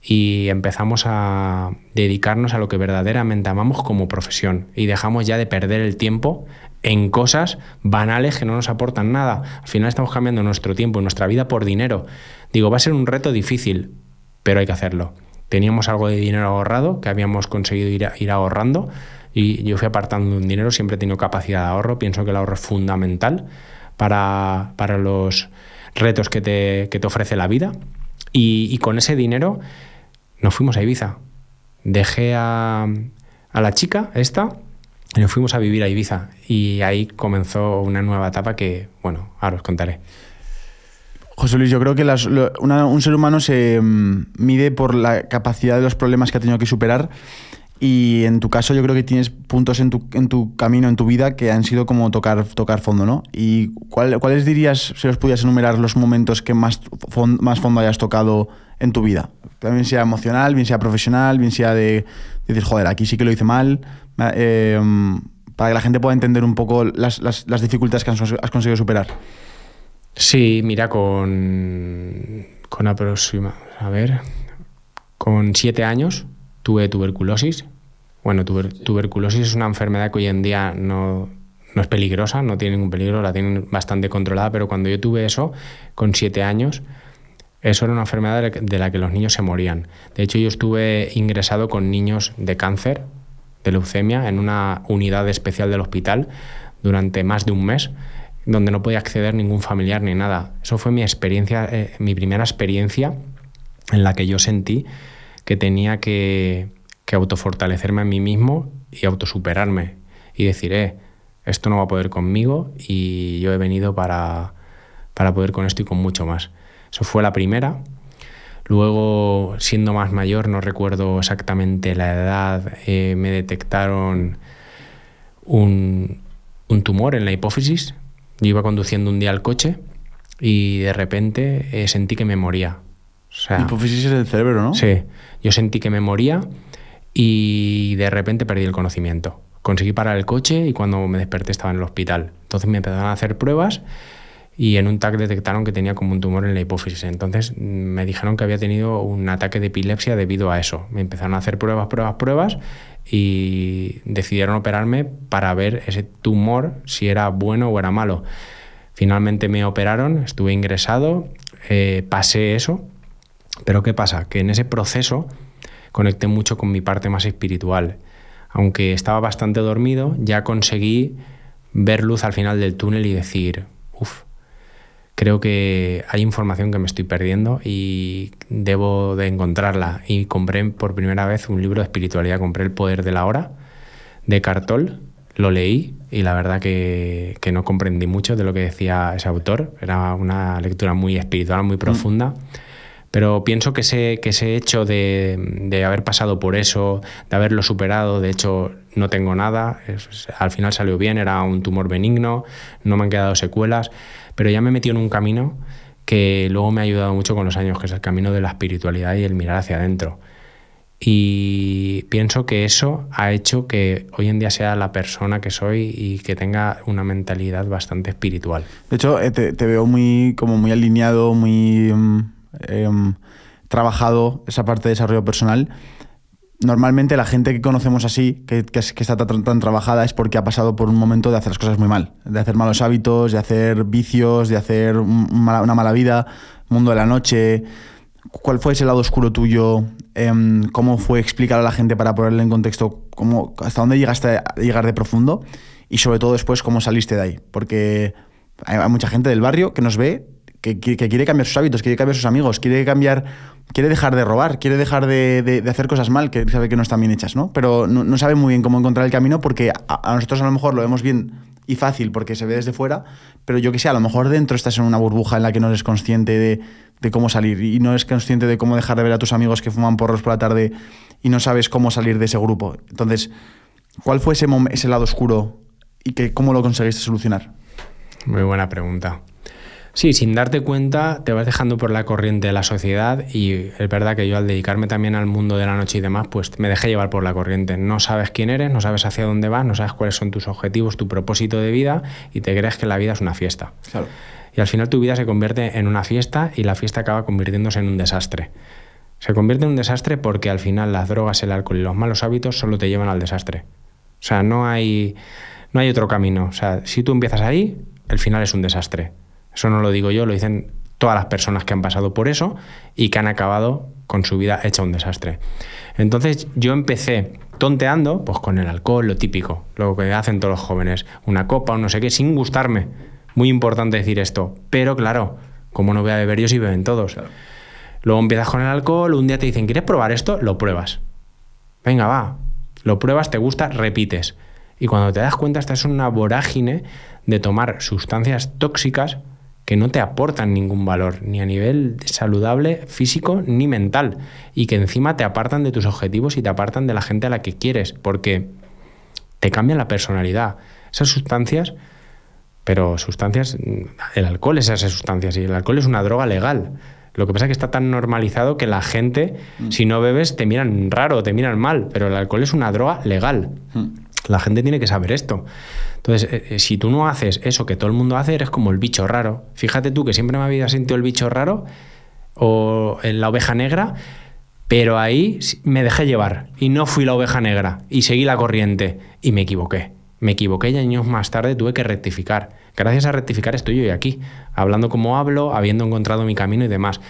Y empezamos a dedicarnos a lo que verdaderamente amamos como profesión. Y dejamos ya de perder el tiempo en cosas banales que no nos aportan nada. Al final estamos cambiando nuestro tiempo y nuestra vida por dinero. Digo, va a ser un reto difícil, pero hay que hacerlo. Teníamos algo de dinero ahorrado que habíamos conseguido ir, ir ahorrando y yo fui apartando un dinero, siempre he tenido capacidad de ahorro, pienso que el ahorro es fundamental para, para los retos que te, que te, ofrece la vida. Y, con ese dinero nos fuimos a Ibiza. Dejé a, a la chica, esta, y nos fuimos a vivir a Ibiza. Y ahí comenzó una nueva etapa que, bueno, ahora os contaré. José Luis, yo creo que un ser humano se um, mide por la capacidad de los problemas que ha tenido que superar y en tu caso yo creo que tienes puntos en tu, en tu camino, en tu vida, que han sido como tocar, tocar fondo, ¿no? ¿Y cuál, cuáles dirías, si los pudieras enumerar, los momentos que más, más fondo hayas tocado en tu vida? También sea emocional, bien sea profesional, bien sea de, de decir, joder, aquí sí que lo hice mal, eh, para que la gente pueda entender un poco las, las, dificultades que has, has conseguido superar. Sí, mira, con, con aproxima, a ver, con siete años tuve tuberculosis. Bueno, tuber, tuberculosis es una enfermedad que hoy en día no, no es peligrosa, no tiene ningún peligro, la tienen bastante controlada, pero cuando yo tuve eso, con siete años, eso era una enfermedad de la que los niños se morían. De hecho, yo estuve ingresado con niños de cáncer, de leucemia, en una unidad especial del hospital durante más de un mes, donde no podía acceder ningún familiar ni nada. Eso fue mi experiencia, eh, mi primera experiencia en la que yo sentí que tenía que, que autofortalecerme a mí mismo y autosuperarme y decir, eh, esto no va a poder conmigo y yo he venido para, para poder con esto y con mucho más. Eso fue la primera. Luego, siendo más mayor, no recuerdo exactamente la edad, eh, me detectaron un, un, tumor en la hipófisis. Yo iba conduciendo un día al coche y de repente eh, sentí que me moría. O sea, hipófisis es el cerebro, ¿no? Sí. Yo sentí que me moría y de repente perdí el conocimiento. Conseguí parar el coche y cuando me desperté estaba en el hospital. Entonces me empezaron a hacer pruebas y en un TAC detectaron que tenía como un tumor en la hipófisis. Entonces me dijeron que había tenido un ataque de epilepsia debido a eso. Me empezaron a hacer pruebas, pruebas, pruebas y decidieron operarme para ver ese tumor si era bueno o era malo. Finalmente me operaron, estuve ingresado, eh, pasé eso, pero ¿qué pasa? Que en ese proceso conecté mucho con mi parte más espiritual. Aunque estaba bastante dormido, ya conseguí ver luz al final del túnel y decir, uff, creo que hay información que me estoy perdiendo y debo de encontrarla. Y compré por primera vez un libro de espiritualidad, compré El Poder de la Hora de Cartol, lo leí y la verdad que, que no comprendí mucho de lo que decía ese autor, era una lectura muy espiritual, muy profunda. Pero pienso que ese, que ese hecho de, de, haber pasado por eso, de haberlo superado, de hecho no tengo nada, al final salió bien, era un tumor benigno, no me han quedado secuelas, pero ya me metió en un camino que luego me ha ayudado mucho con los años, que es el camino de la espiritualidad y el mirar hacia adentro. Y pienso que eso ha hecho que hoy en día sea la persona que soy y que tenga una mentalidad bastante espiritual. De hecho, eh, te, te veo muy, como muy alineado, muy eh, trabajado esa parte de desarrollo personal normalmente la gente que conocemos así, que, que, está tan, trabajada, es porque ha pasado por un momento de hacer las cosas muy mal, de hacer malos hábitos, de hacer vicios, de hacer una mala vida, mundo de la noche. ¿Cuál fue ese lado oscuro tuyo? Em, ¿Cómo fue explicar a la gente para ponerle en contexto cómo, hasta dónde llegaste a llegar de profundo? Y sobre todo después, ¿cómo saliste de ahí? Porque hay mucha gente del barrio que nos ve que, quiere cambiar sus hábitos, quiere cambiar sus amigos, quiere cambiar, quiere dejar de robar, quiere dejar de, hacer cosas mal, que sabe que no están bien hechas, ¿no? Pero no, sabe muy bien cómo encontrar el camino porque a, nosotros a lo mejor lo vemos bien y fácil porque se ve desde fuera, pero yo que sé, a lo mejor dentro estás en una burbuja en la que no eres consciente de, cómo salir y no eres consciente de cómo dejar de ver a tus amigos que fuman porros por la tarde y no sabes cómo salir de ese grupo. Entonces, ¿cuál fue ese, ese lado oscuro y cómo lo conseguiste solucionar? Muy buena pregunta. Sí, sin darte cuenta te vas dejando por la corriente de la sociedad y es verdad que yo al dedicarme también al mundo de la noche y demás, pues me dejé llevar por la corriente. No sabes quién eres, no sabes hacia dónde vas, no sabes cuáles son tus objetivos, tu propósito de vida y te crees que la vida es una fiesta. Claro. Y al final tu vida se convierte en una fiesta y la fiesta acaba convirtiéndose en un desastre. Se convierte en un desastre porque al final las drogas, el alcohol y los malos hábitos solo te llevan al desastre. O sea, no hay, no hay otro camino. O sea, si tú empiezas ahí, el final es un desastre. Eso no lo digo yo, lo dicen todas las personas que han pasado por eso y que han acabado con su vida hecha un desastre. Entonces yo empecé tonteando, pues con el alcohol, lo típico, lo que hacen todos los jóvenes, una copa o no sé qué, sin gustarme. Muy importante decir esto, pero claro, como no voy a beber yo si beben todos. Luego empiezas con el alcohol, un día te dicen, ¿quieres probar esto? Lo pruebas. Venga, va. Lo pruebas, te gusta, repites. Y cuando te das cuenta estás en una vorágine de tomar sustancias tóxicas que no te aportan ningún valor, ni a nivel saludable, físico, ni mental, y que encima te apartan de tus objetivos y te apartan de la gente a la que quieres, porque te cambian la personalidad. Esas sustancias, pero sustancias, el alcohol es esas sustancias, y el alcohol es una droga legal. Lo que pasa es que está tan normalizado que la gente, mm. si no bebes, te miran raro, te miran mal, pero el alcohol es una droga legal. Mm. La gente tiene que saber esto. Entonces, eh, eh, si tú no haces eso que todo el mundo hace, eres como el bicho raro. Fíjate tú que siempre me había sentido el bicho raro o en la oveja negra, pero ahí me dejé llevar y no fui la oveja negra y seguí la corriente y me equivoqué. Me equivoqué y años más tarde tuve que rectificar. Gracias a rectificar estoy hoy aquí, hablando como hablo, habiendo encontrado mi camino y demás.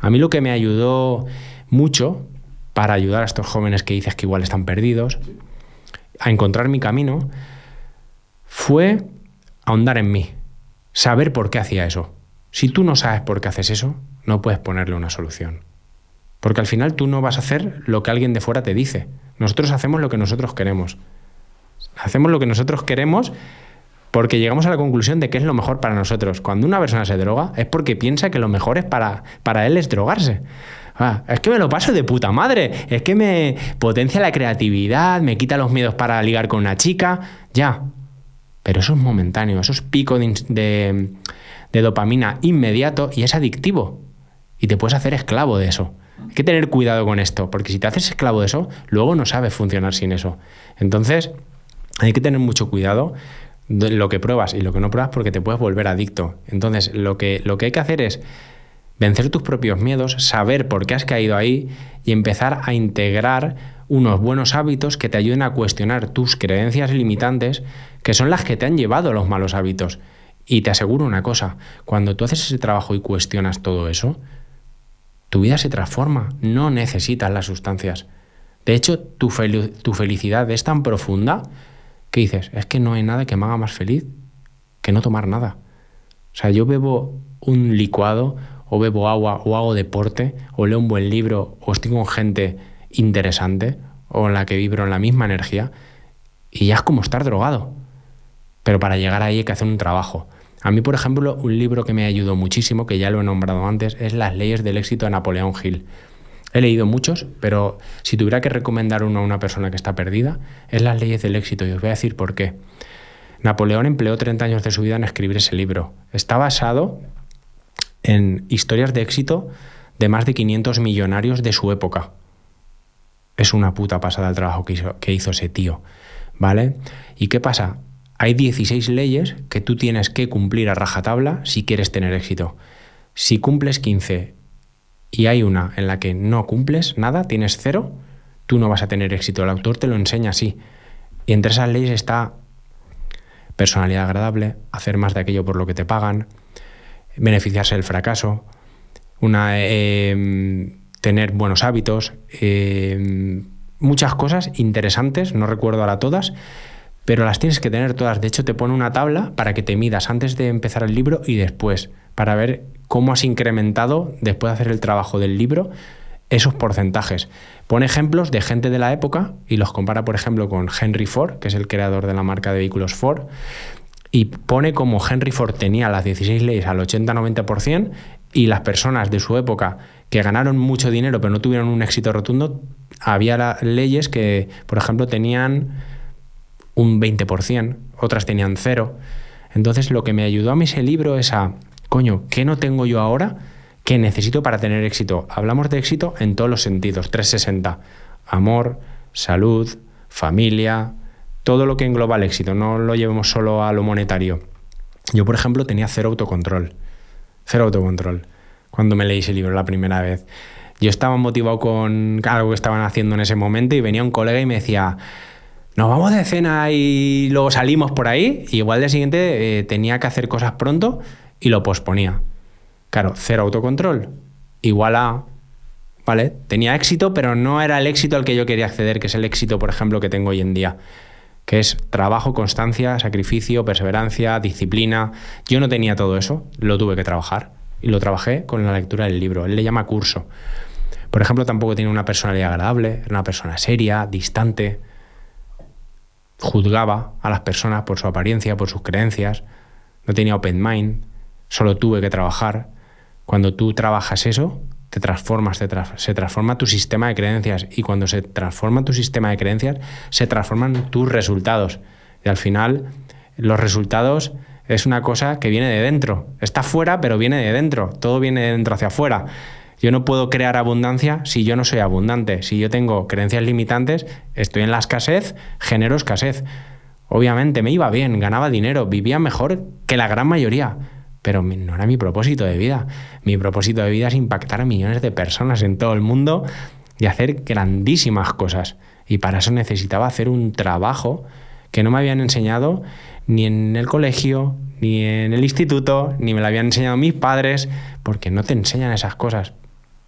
A mí lo que me ayudó mucho para ayudar a estos jóvenes que dices que igual están perdidos, a encontrar mi camino, fue ahondar en mí, saber por qué hacía eso. Si tú no sabes por qué haces eso, no puedes ponerle una solución. Porque al final tú no vas a hacer lo que alguien de fuera te dice. Nosotros hacemos lo que nosotros queremos. Hacemos lo que nosotros queremos porque llegamos a la conclusión de que es lo mejor para nosotros. Cuando una persona se droga es porque piensa que lo mejor es para, para él es drogarse. Ah, es que me lo paso de puta madre. Es que me potencia la creatividad, me quita los miedos para ligar con una chica. Ya, pero eso es momentáneo, eso es pico de, dopamina inmediato y es adictivo. Y te puedes hacer esclavo de eso. Hay que tener cuidado con esto, porque si te haces esclavo de eso, luego no sabes funcionar sin eso. Entonces, hay que tener mucho cuidado de lo que pruebas y lo que no pruebas porque te puedes volver adicto. Entonces, lo que, lo que hay que hacer es vencer tus propios miedos, saber por qué has caído ahí y empezar a integrar unos buenos hábitos que te ayuden a cuestionar tus creencias limitantes, que son las que te han llevado a los malos hábitos. Y te aseguro una cosa, cuando tú haces ese trabajo y cuestionas todo eso, tu vida se transforma, no necesitas las sustancias. De hecho, tu, tu felicidad es tan profunda que dices, es que no hay nada que me haga más feliz que no tomar nada. O sea, yo bebo un licuado, o bebo agua, o hago deporte, o leo un buen libro, o estoy con gente interesante, o en la que vibro en la misma energía, y ya es como estar drogado. Pero para llegar ahí hay que hacer un trabajo. A mí, por ejemplo, un libro que me ayudó muchísimo, que ya lo he nombrado antes, es Las leyes del éxito de Napoleón Hill. He leído muchos, pero si tuviera que recomendar uno a una persona que está perdida, es Las leyes del éxito y os voy a decir por qué. Napoleón empleó 30 años de su vida en escribir ese libro. Está basado en historias de éxito de más de 500 millonarios de su época. Es una puta pasada el trabajo que hizo, que hizo ese tío. ¿Vale? ¿Y qué pasa? Hay 16 leyes que tú tienes que cumplir a rajatabla si quieres tener éxito. Si cumples 15 y hay una en la que no cumples nada, tienes cero, tú no vas a tener éxito. El autor te lo enseña así. Y entre esas leyes está personalidad agradable, hacer más de aquello por lo que te pagan, beneficiarse del fracaso, una, em, tener buenos hábitos, em, muchas cosas interesantes, no recuerdo ahora todas, pero las tienes que tener todas. De hecho, te pone una tabla para que te midas antes de empezar el libro y después, para ver cómo has incrementado, después de hacer el trabajo del libro, esos porcentajes. Pone ejemplos de gente de la época y los compara, por ejemplo, con Henry Ford, que es el creador de la marca de vehículos Ford, y pone como Henry Ford tenía las 16 leyes al 80-90% y las personas de su época que ganaron mucho dinero pero no tuvieron un éxito rotundo, había leyes que, por ejemplo, tenían un 20%, otras tenían cero. Entonces lo que me ayudó a mí ese libro es a, coño, ¿qué no tengo yo ahora que necesito para tener éxito? Hablamos de éxito en todos los sentidos, 360. Amor, salud, familia, todo lo que engloba el éxito, no lo llevemos solo a lo monetario. Yo, por ejemplo, tenía cero autocontrol. Cero autocontrol. Cuando me leí ese libro la primera vez. Yo estaba motivado con algo que estaban haciendo en ese momento y venía un colega y me decía, nos vamos de cena y luego salimos por ahí. Y igual al día siguiente eh, tenía que hacer cosas pronto y lo posponía. Claro, cero autocontrol. Igual a. ¿Vale? Tenía éxito, pero no era el éxito al que yo quería acceder, que es el éxito, por ejemplo, que tengo hoy en día. Que es trabajo, constancia, sacrificio, perseverancia, disciplina. Yo no tenía todo eso, lo tuve que trabajar. Y lo trabajé con la lectura del libro. Él le llama curso. Por ejemplo, tampoco tiene una personalidad agradable, era una persona seria, distante juzgaba a las personas por su apariencia, por sus creencias, no tenía open mind, solo tuve que trabajar. Cuando tú trabajas eso, te transformas, se transforma tu sistema de creencias y cuando se transforma tu sistema de creencias, se transforman tus resultados. Y al final, los resultados es una cosa que viene de dentro. Está fuera, pero viene de dentro. Todo viene de dentro hacia afuera. Yo no puedo crear abundancia si yo no soy abundante. Si yo tengo creencias limitantes, estoy en la escasez, genero escasez. Obviamente me iba bien, ganaba dinero, vivía mejor que la gran mayoría, pero no era mi propósito de vida. Mi propósito de vida es impactar a millones de personas en todo el mundo y hacer grandísimas cosas. Y para eso necesitaba hacer un trabajo que no me habían enseñado ni en el colegio, ni en el instituto, ni me lo habían enseñado mis padres, porque no te enseñan esas cosas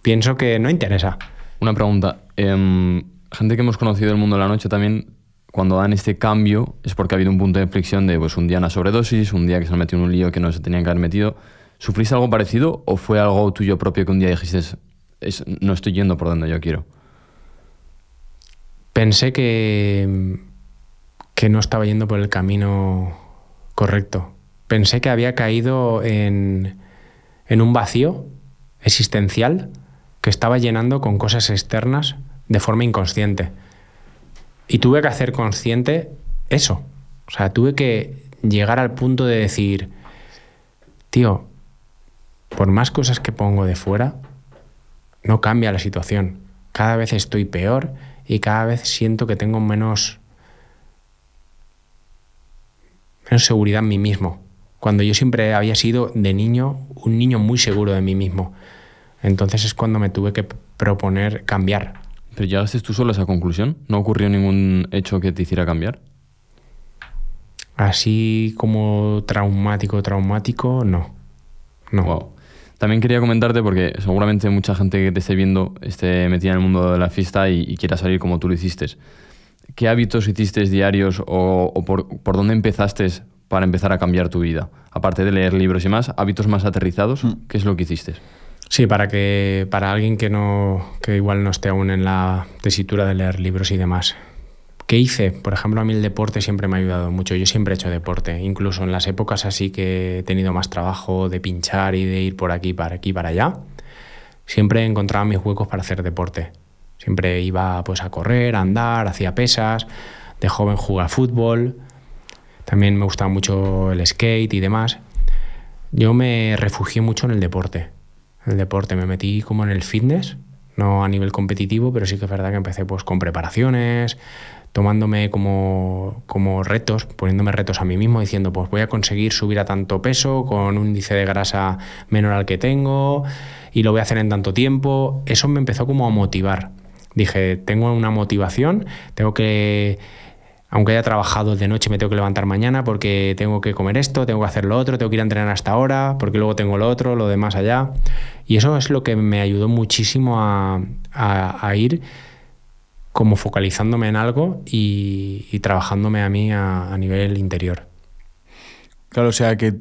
pienso que no interesa. Una pregunta. Em, gente que hemos conocido del mundo de la noche también, cuando dan este cambio, es porque ha habido un punto de inflexión de pues, un día una sobredosis, un día que se han metido en un lío que no se tenían que haber metido. ¿Sufriste algo parecido o fue algo tuyo propio que un día dijiste, es, no estoy yendo por donde yo quiero? Pensé que, que no estaba yendo por el camino correcto. Pensé que había caído en, en un vacío existencial que estaba llenando con cosas externas de forma inconsciente. Y tuve que hacer consciente eso. O sea, tuve que llegar al punto de decir, tío, por más cosas que pongo de fuera, no cambia la situación. Cada vez estoy peor y cada vez siento que tengo menos, menos seguridad en mí mismo. Cuando yo siempre había sido de niño un niño muy seguro de mí mismo. Entonces es cuando me tuve que proponer cambiar. ¿Pero llegaste tú solo a esa conclusión? ¿No ocurrió ningún hecho que te hiciera cambiar? Así como traumático, traumático, no. No. Wow. También quería comentarte, porque seguramente mucha gente que te esté viendo esté metida en el mundo de la fiesta y, y quiera salir como tú lo hiciste. ¿Qué hábitos hiciste diarios o, o por, por, dónde empezaste para empezar a cambiar tu vida? Aparte de leer libros y más, hábitos más aterrizados, mm. ¿qué es lo que hiciste? Sí, para que para alguien que no que igual no esté aún en la tesitura de leer libros y demás. ¿Qué hice? Por ejemplo, a mí el deporte siempre me ha ayudado mucho. Yo siempre he hecho deporte, incluso en las épocas así que he tenido más trabajo de pinchar y de ir por aquí, para aquí, para allá. Siempre encontraba mis huecos para hacer deporte. Siempre iba pues a correr, a andar, hacía pesas. De joven jugaba fútbol. También me gustaba mucho el skate y demás. Yo me refugié mucho en el deporte. El deporte me metí como en el fitness, no a nivel competitivo, pero sí que es verdad que empecé pues con preparaciones, tomándome como, como retos, poniéndome retos a mí mismo, diciendo, pues voy a conseguir subir a tanto peso con un índice de grasa menor al que tengo y lo voy a hacer en tanto tiempo. Eso me empezó como a motivar. Dije, tengo una motivación, tengo que, aunque haya trabajado de noche, me tengo que levantar mañana porque tengo que comer esto, tengo que hacer lo otro, tengo que ir a entrenar hasta ahora, porque luego tengo lo otro, lo demás allá. Y eso es lo que me ayudó muchísimo a, ir como focalizándome en algo y, trabajándome a mí a, nivel interior. Claro, o sea que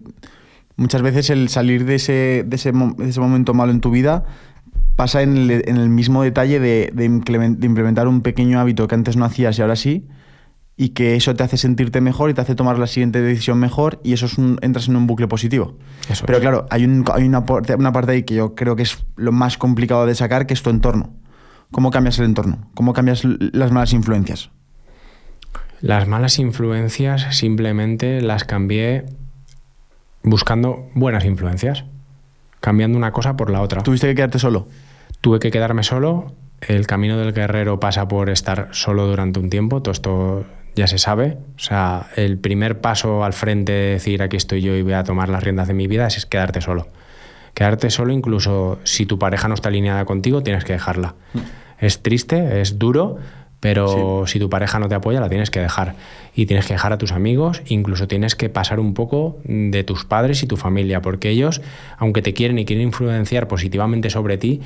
muchas veces el salir de ese, de ese, de ese momento malo en tu vida pasa en el, en el mismo detalle de, de, implementar un pequeño hábito que antes no hacías y ahora sí, y que eso te hace sentirte mejor y te hace tomar la siguiente decisión mejor y eso es un, entras en un bucle positivo. Eso Pero es. claro, hay, un, hay una, una parte ahí que yo creo que es lo más complicado de sacar, que es tu entorno. ¿Cómo cambias el entorno? ¿Cómo cambias las malas influencias? Las malas influencias simplemente las cambié buscando buenas influencias, cambiando una cosa por la otra. ¿Tuviste que quedarte solo? Tuve que quedarme solo. El camino del guerrero pasa por estar solo durante un tiempo. Todo esto ya se sabe. O sea, el primer paso al frente de decir aquí estoy yo y voy a tomar las riendas de mi vida es quedarte solo. Quedarte solo, incluso si tu pareja no está alineada contigo, tienes que dejarla. Mm. Es triste, es duro, pero sí. si tu pareja no te apoya, la tienes que dejar. Y tienes que dejar a tus amigos, incluso tienes que pasar un poco de tus padres y tu familia, porque ellos, aunque te quieren y quieren influenciar positivamente sobre ti,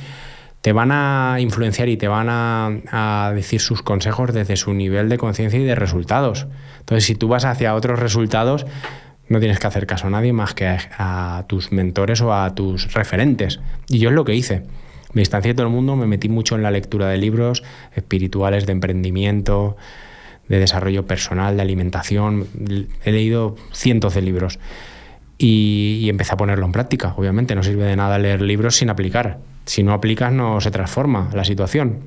te van a influenciar y te van a, a decir sus consejos desde su nivel de conciencia y de resultados. Entonces, si tú vas hacia otros resultados, no tienes que hacer caso a nadie más que a, tus mentores o a tus referentes. Y yo es lo que hice. Me distancié de todo el mundo, me metí mucho en la lectura de libros espirituales, de emprendimiento, de desarrollo personal, de alimentación. He leído cientos de libros. Y, empecé a ponerlo en práctica. Obviamente no sirve de nada leer libros sin aplicar. Si no aplicas no se transforma la situación.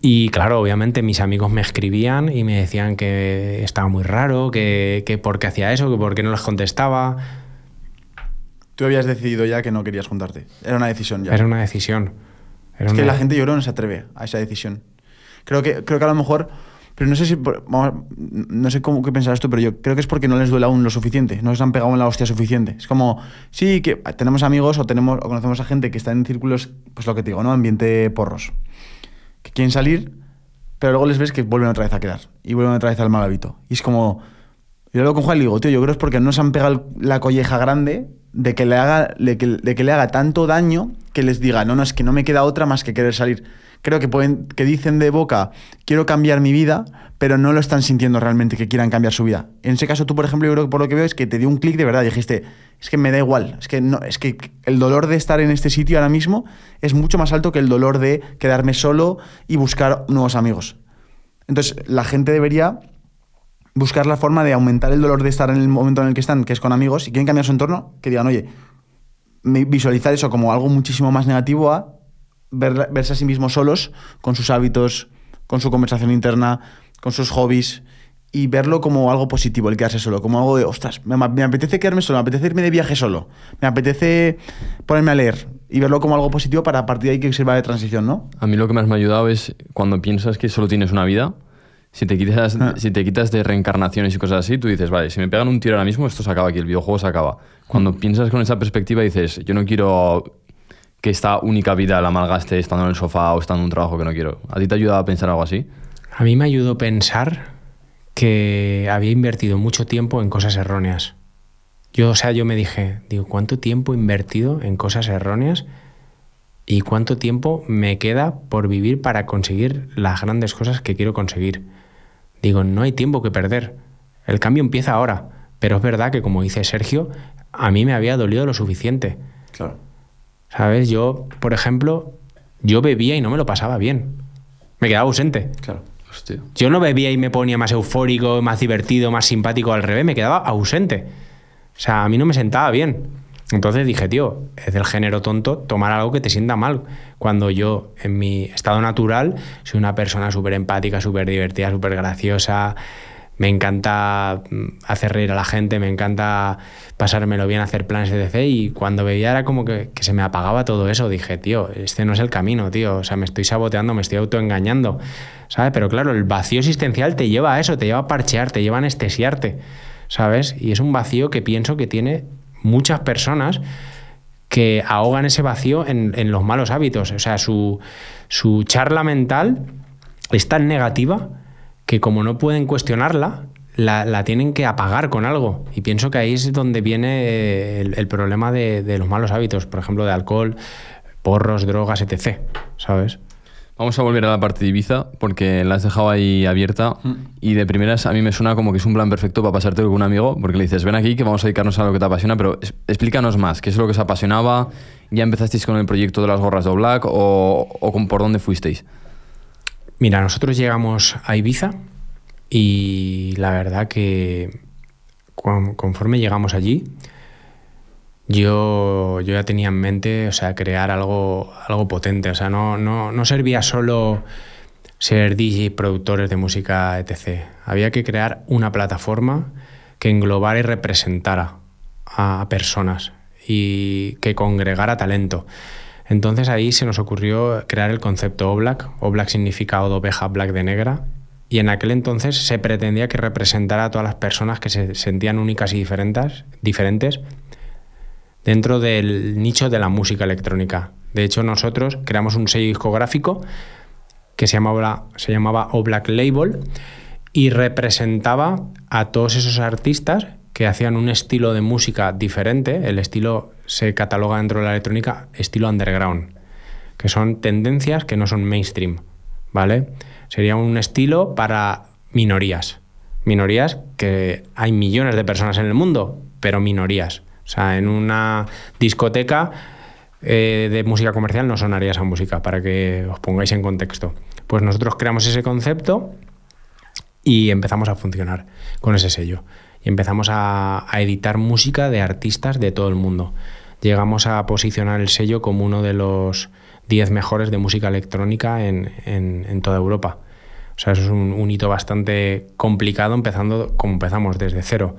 Y claro, obviamente mis amigos me escribían y me decían que estaba muy raro, que, que por qué hacía eso, que por qué no les contestaba. Tú habías decidido ya que no querías juntarte. Era una decisión ya. Era una decisión. es una... que la gente yo creo no se atreve a esa decisión. Creo que, creo que a lo mejor... Pero no sé si... No sé cómo qué pensarás tú, pero yo creo que es porque no les duele aún lo suficiente. No les han pegado en la hostia suficiente. Es como... Sí, que tenemos amigos o, tenemos, o conocemos a gente que está en círculos... Pues lo que te digo, ¿no? Ambiente porros que quieren salir, pero luego les ves que vuelven otra vez a quedar y vuelven otra vez al mal hábito. Y es como. Yo lo con Juan y digo, tío, yo creo es porque no se han pegado la colleja grande de que le haga, de que, de que le haga tanto daño que les diga, no, no, es que no me queda otra más que querer salir. Creo que, pueden, que dicen de boca, quiero cambiar mi vida, pero no lo están sintiendo realmente que quieran cambiar su vida. En ese caso, tú, por ejemplo, yo creo que por lo que veo es que te dio un clic de verdad. Dijiste, es que me da igual. Es que, no, es que el dolor de estar en este sitio ahora mismo es mucho más alto que el dolor de quedarme solo y buscar nuevos amigos. Entonces, la gente debería buscar la forma de aumentar el dolor de estar en el momento en el que están, que es con amigos, y quieren cambiar su entorno, que digan, oye, visualizar eso como algo muchísimo más negativo a ver, verse a sí mismos solos, con sus hábitos, con su conversación interna, con sus hobbies, y verlo como algo positivo, el quedarse solo, como algo de, ostras, me, me, apetece quedarme solo, me apetece irme de viaje solo, me apetece ponerme a leer y verlo como algo positivo para a partir de ahí que sirva de transición, ¿no? A mí lo que más me ha ayudado es cuando piensas que solo tienes una vida, si te quitas, ah. si te quitas de reencarnaciones y cosas así, tú dices, vale, si me pegan un tiro ahora mismo, esto se acaba aquí, el videojuego se acaba. Cuando mm. piensas con esa perspectiva dices, yo no quiero que esta única vida la malgaste estando en el sofá o estando en un trabajo que no quiero. ¿A ti te ayuda a pensar algo así? A mí me ayudó a pensar que había invertido mucho tiempo en cosas erróneas. Yo, o sea, yo me dije, digo, ¿cuánto tiempo he invertido en cosas erróneas? ¿Y cuánto tiempo me queda por vivir para conseguir las grandes cosas que quiero conseguir? Digo, no hay tiempo que perder. El cambio empieza ahora. Pero es verdad que, como dice Sergio, a mí me había dolido lo suficiente. Claro. ¿Sabes? Yo, por ejemplo, yo bebía y no me lo pasaba bien. Me quedaba ausente. Claro. Hostia. Yo no bebía y me ponía más eufórico, más divertido, más simpático, al revés, me quedaba ausente. O sea, a mí no me sentaba bien. Entonces dije, tío, es del género tonto tomar algo que te sienta mal. Cuando yo, en mi estado natural, soy una persona súper empática, súper divertida, súper graciosa. Me encanta mm, hacer reír a la gente, me encanta pasármelo bien, hacer planes de DC. Y cuando veía era como que, se me apagaba todo eso. Dije, tío, este no es el camino, tío. O sea, me estoy saboteando, me estoy autoengañando. ¿Sabes? Pero claro, el vacío existencial te lleva a eso, te lleva a parchear, te lleva a anestesiarte. ¿Sabes? Y es un vacío que pienso que tiene muchas personas que ahogan ese vacío en, en los malos hábitos. O sea, su, su charla mental es tan negativa que como no pueden cuestionarla, la, la tienen que apagar con algo. Y pienso que ahí es donde viene el, el problema de, de los malos hábitos, por ejemplo, de alcohol, porros, drogas, etc. ¿Sabes? Vamos a volver a la parte de Ibiza porque la has dejado ahí abierta y de primeras a mí me suena como que es un plan perfecto para pasarte con un amigo porque le dices, ven aquí que vamos a dedicarnos a lo que te apasiona, pero es- explícanos más, ¿qué es lo que os apasionaba? ¿Ya empezasteis con el proyecto de las gorras de Black o, o con por dónde fuisteis? Mira, nosotros llegamos a Ibiza y la verdad que conforme llegamos allí, yo, yo ya tenía en mente, o sea, crear algo, algo potente. O sea, no, no, no servía solo ser DJ, productores de música, etc. Había que crear una plataforma que englobara y representara a personas y que congregara talento. Entonces ahí se nos ocurrió crear el concepto Oblak. Oblak significa O de oveja, black de negra. Y en aquel entonces se pretendía que representara a todas las personas que se sentían únicas y diferentes, diferentes dentro del nicho de la música electrónica. De hecho, nosotros creamos un sello discográfico que se llamaba, se Black Label y representaba a todos esos artistas que hacían un estilo de música diferente. El estilo se cataloga dentro de la electrónica estilo underground, que son tendencias que no son mainstream, ¿vale? Sería un estilo para minorías. Minorías que hay millones de personas en el mundo, pero minorías. O sea, en una discoteca eh, de música comercial no sonaría esa música, para que os pongáis en contexto. Pues nosotros creamos ese concepto y empezamos a funcionar con ese sello. Y empezamos a, editar música de artistas de todo el mundo. Llegamos a posicionar el sello como uno de los 10 mejores de música electrónica en, en- toda Europa. O sea, eso es un, hito bastante complicado empezando como empezamos, desde cero.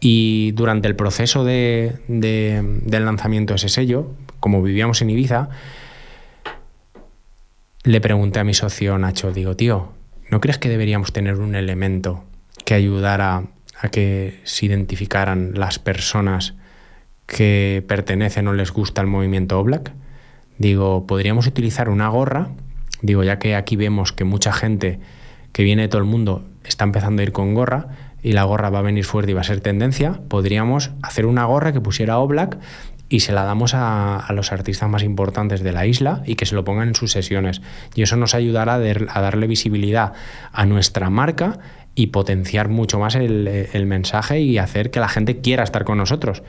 Y durante el proceso de- del lanzamiento de ese sello, como vivíamos en Ibiza, le pregunté a mi socio Nacho, digo, tío, ¿no crees que deberíamos tener un elemento que ayudara a que se identificaran las personas que pertenecen o les gusta el movimiento Oblak? Digo, podríamos utilizar una gorra, digo, ya que aquí vemos que mucha gente que viene de todo el mundo está empezando a ir con gorra y la gorra va a venir fuerte y va a ser tendencia, podríamos hacer una gorra que pusiera Oblak y se la damos a, los artistas más importantes de la isla y que se lo pongan en sus sesiones. Y eso nos ayudará a darle visibilidad a nuestra marca y potenciar mucho más el, mensaje y hacer que la gente quiera estar con nosotros.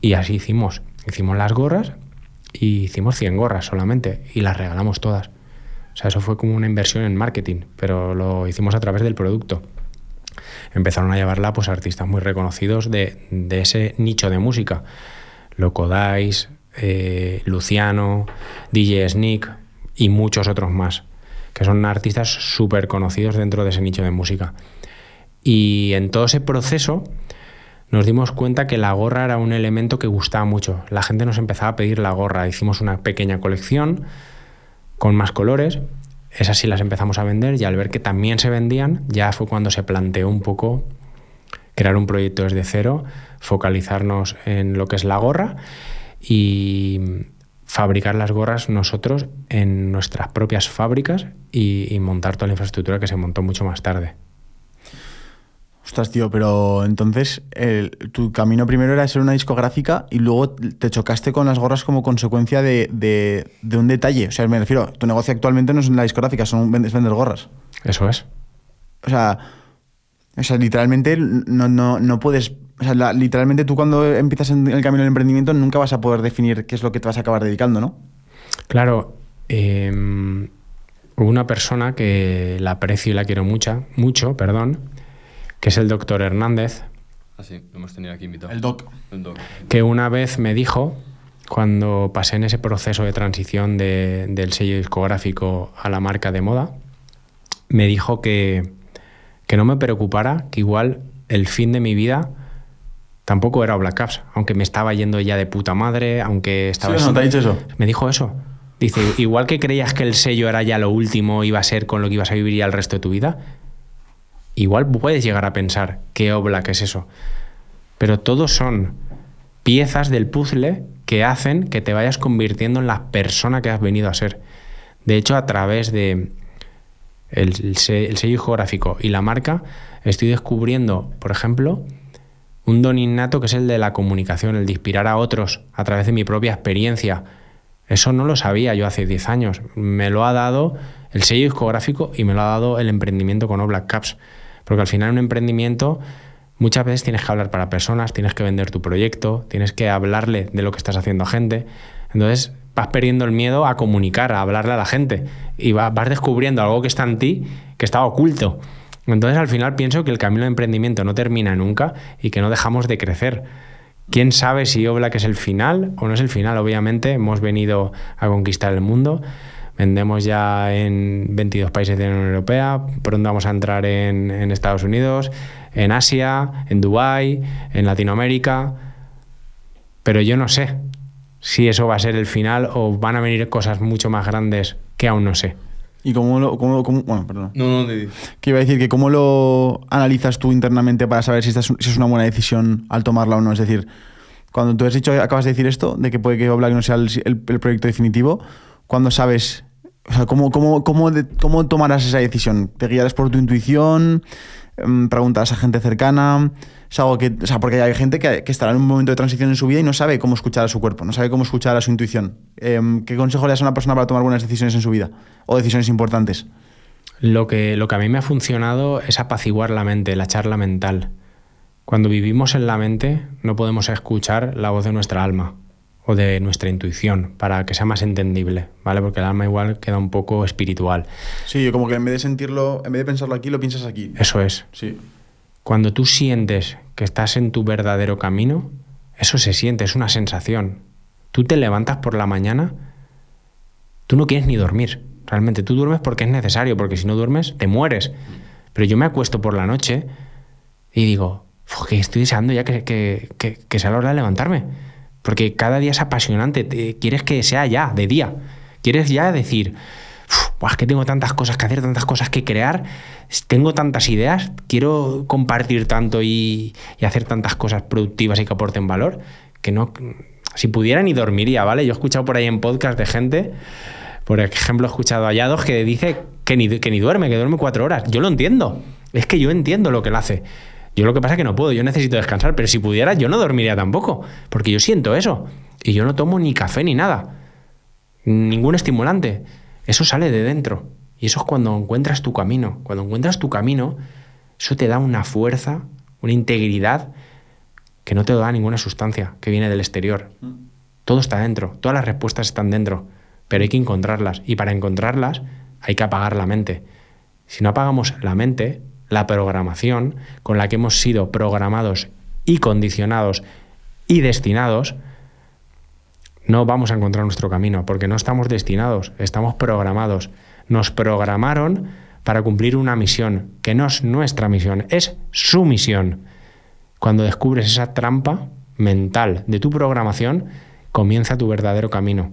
Y así hicimos. Hicimos las gorras y hicimos 100 gorras solamente y las regalamos todas. O sea, eso fue como una inversión en marketing, pero lo hicimos a través del producto. Empezaron a llevarla pues artistas muy reconocidos de, de ese nicho de música. Loco Dice, eh, Luciano, DJ Sneak y muchos otros más, que son artistas súper conocidos dentro de ese nicho de música. Y en todo ese proceso nos dimos cuenta que la gorra era un elemento que gustaba mucho. La gente nos empezaba a pedir la gorra. Hicimos una pequeña colección con más colores. Esas sí las empezamos a vender y al ver que también se vendían, ya fue cuando se planteó un poco crear un proyecto desde cero, focalizarnos en lo que es la gorra y fabricar las gorras nosotros en nuestras propias fábricas y, y montar toda la infraestructura que se montó mucho más tarde. Ostras, tío, pero entonces tu camino primero era ser una discográfica y luego te chocaste con las gorras como consecuencia de, de- de un detalle. O sea, me refiero, tu negocio actualmente no es la discográfica, son vend- es vender gorras. Eso es. O sea, o sea literalmente no, no, no puedes. O sea, la- literalmente tú cuando empiezas en el camino del emprendimiento nunca vas a poder definir qué es lo que te vas a acabar dedicando, ¿no? Claro, eh, hubo una persona que la aprecio y la quiero mucha, mucho, perdón, que es el doctor Hernández, Así, lo hemos tenido aquí invitado. El doc. El doc. que una vez me dijo, cuando pasé en ese proceso de transición de- del sello discográfico a la marca de moda, me dijo que, que no me preocupara, que igual el fin de mi vida tampoco era Black Caps, aunque me estaba yendo ya de puta madre, aunque estaba... ¿Sí o no? ¿Te ha dicho eso? Me dijo eso. Dice, igual que creías que el sello era ya lo último, iba a ser con lo que ibas a vivir ya el resto de tu vida, igual puedes llegar a pensar que Oblak es eso. Pero todos son piezas del puzzle que hacen que te vayas convirtiendo en la persona que has venido a ser. De hecho, a través de el, el sello geográfico y la marca, estoy descubriendo, por ejemplo, un don innato que es el de la comunicación, el de inspirar a otros a través de mi propia experiencia. Eso no lo sabía yo hace 10 años. Me lo ha dado el sello discográfico y me lo ha dado el emprendimiento con Black Caps. Porque al final un emprendimiento muchas veces tienes que hablar para personas, tienes que vender tu proyecto, tienes que hablarle de lo que estás haciendo a gente. Entonces vas perdiendo el miedo a comunicar, a hablarle a la gente. Y va- vas descubriendo algo que está en ti, que estaba oculto. Entonces al final pienso que el camino de emprendimiento no termina nunca y que no dejamos de crecer. ¿Quién sabe si Oblak es el final o no es el final? Obviamente hemos venido a conquistar el mundo. Vendemos ya en 22 países de la Unión Europea. Pronto vamos a entrar en, en Estados Unidos, en Asia, en Dubái, en Latinoamérica. Pero yo no sé si eso va a ser el final o van a venir cosas mucho más grandes que aún no sé. ¿Y cómo lo.? Cómo, cómo- bueno, perdón. No, no, de... Que iba a decir que cómo lo analizas tú internamente para saber si, esta es, si es una buena decisión al tomarla o no. Es decir, cuando tú has dicho, acabas de decir esto, de que puede que Oblak no sea el, el- el proyecto definitivo, ¿cuándo sabes? O sea, ¿cómo, cómo, cómo, de- cómo tomarás esa decisión? ¿Te guiarás por tu intuición? Em, ¿Preguntarás a gente cercana? Es algo que, o sea, porque hay gente que, que estará en un momento de transición en su vida y no sabe cómo escuchar a su cuerpo, no sabe cómo escuchar a su intuición. Em, ¿Qué consejo le das a una persona para tomar buenas decisiones en su vida? O decisiones importantes. Lo que, lo que a mí me ha funcionado es apaciguar la mente, la charla mental. Cuando vivimos en la mente no podemos escuchar la voz de nuestra alma o de nuestra intuición para que sea más entendible, ¿vale? Porque el alma igual queda un poco espiritual. Sí, como que en vez de sentirlo, en vez de pensarlo aquí, lo piensas aquí. Eso es. Sí. Cuando tú sientes que estás en tu verdadero camino, eso se siente, es una sensación. Tú te levantas por la mañana, tú no quieres ni dormir. Realmente tú duermes porque es necesario, porque si no duermes te mueres. Pero yo me acuesto por la noche y digo, "Uf, que estoy deseando ya que, que, que- que sea la hora de levantarme. Porque cada día es apasionante, te- quieres que sea ya, de día. Quieres ya decir, "Uf, buah, es que tengo tantas cosas que hacer, tantas cosas que crear, tengo tantas ideas, quiero compartir tanto y, y hacer tantas cosas productivas y que aporten valor, que no, si pudiera ni dormiría, ¿vale? Yo he escuchado por ahí en podcast de gente, por ejemplo, he escuchado a Yados que dice que ni, que ni duerme, que duerme cuatro horas. Yo lo entiendo, es que yo entiendo lo que él hace. Yo lo que pasa es que no puedo, yo necesito descansar, pero si pudiera yo no dormiría tampoco, porque yo siento eso. Y yo no tomo ni café ni nada, ningún estimulante. Eso sale de dentro. Y eso es cuando encuentras tu camino. Cuando encuentras tu camino, eso te da una fuerza, una integridad que no te da ninguna sustancia que viene del exterior. Todo está dentro, todas las respuestas están dentro, pero hay que encontrarlas. Y para encontrarlas hay que apagar la mente. Si no apagamos la mente, la programación con la que hemos sido programados y condicionados y destinados, no vamos a encontrar nuestro camino, porque no estamos destinados, estamos programados. Nos programaron para cumplir una misión, que no es nuestra misión, es su misión. Cuando descubres esa trampa mental de tu programación, comienza tu verdadero camino.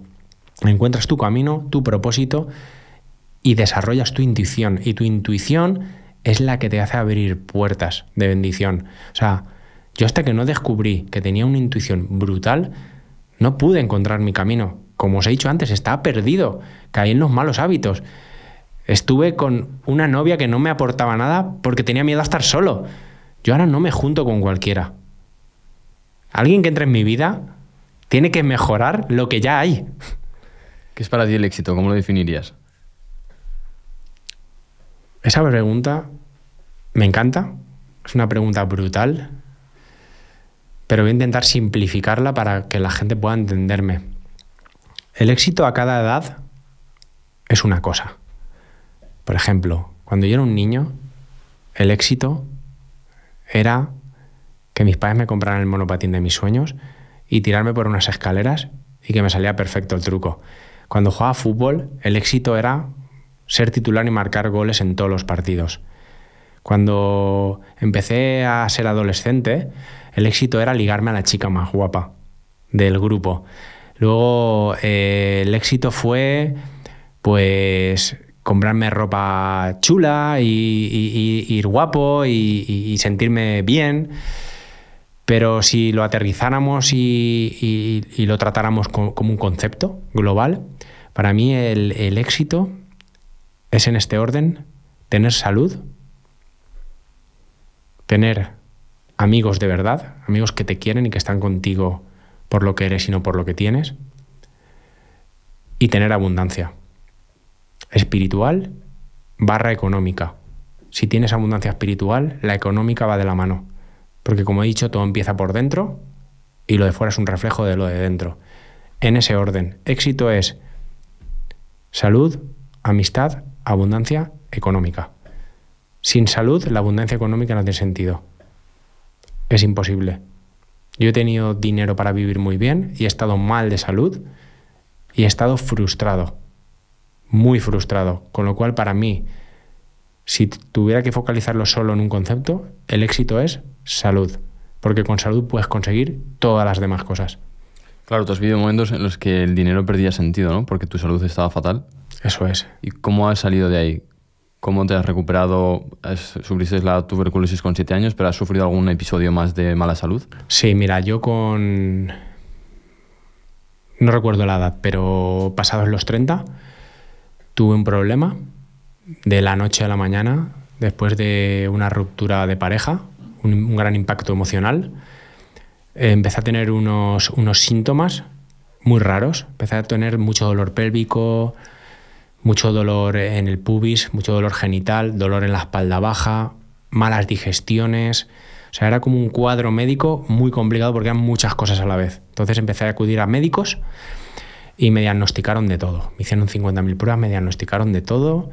Encuentras tu camino, tu propósito y desarrollas tu intuición. Y tu intuición es la que te hace abrir puertas de bendición. O sea, yo hasta que no descubrí que tenía una intuición brutal, no pude encontrar mi camino. Como os he dicho antes, estaba perdido, caí en los malos hábitos. Estuve con una novia que no me aportaba nada porque tenía miedo a estar solo. Yo ahora no me junto con cualquiera. Alguien que entre en mi vida tiene que mejorar lo que ya hay. ¿Qué es para ti el éxito? ¿Cómo lo definirías? Esa pregunta me encanta. Es una pregunta brutal. Pero voy a intentar simplificarla para que la gente pueda entenderme. El éxito a cada edad es una cosa. Por ejemplo, cuando yo era un niño, el éxito era que mis padres me compraran el monopatín de mis sueños y tirarme por unas escaleras y que me salía perfecto el truco. Cuando jugaba fútbol, el éxito era ser titular y marcar goles en todos los partidos. Cuando empecé a ser adolescente, el éxito era ligarme a la chica más guapa del grupo. Luego eh, el éxito fue pues comprarme ropa chula y, ir guapo y, sentirme bien. Pero si lo aterrizáramos y, lo tratáramos como, un concepto global, para mí el, el éxito es en este orden tener salud, tener amigos de verdad, amigos que te quieren y que están contigo por lo que eres y no por lo que tienes, y tener abundancia espiritual barra económica. Si tienes abundancia espiritual, la económica va de la mano. Porque como he dicho, todo empieza por dentro y lo de fuera es un reflejo de lo de dentro. En ese orden, éxito es salud, amistad, abundancia económica. Sin salud, la abundancia económica no tiene sentido. Es imposible. Yo he tenido dinero para vivir muy bien y he estado mal de salud y he estado frustrado muy frustrado. Con lo cual, para mí, si tuviera que focalizarlo solo en un concepto, el éxito es salud. Porque con salud puedes conseguir todas las demás cosas. Claro, tú has vivido momentos en los que el dinero perdía sentido, ¿no? Porque tu salud estaba fatal. Eso es. ¿Y cómo has salido de ahí? ¿Cómo te has recuperado? Sufriste la tuberculosis con siete años, pero has sufrido algún episodio más de mala salud? Sí, mira, yo con... No recuerdo la edad, pero pasados los 30 tuve un problema de la noche a la mañana después de una ruptura de pareja, un, gran impacto emocional. empecé a tener unos, unos síntomas muy raros. Empecé a tener mucho dolor pélvico, mucho dolor en el pubis, mucho dolor genital, dolor en la espalda baja, malas digestiones. O sea, era como un cuadro médico muy complicado porque eran muchas cosas a la vez. Entonces empecé a acudir a médicos y me diagnosticaron de todo. Me hicieron 50.000 pruebas, me diagnosticaron de todo.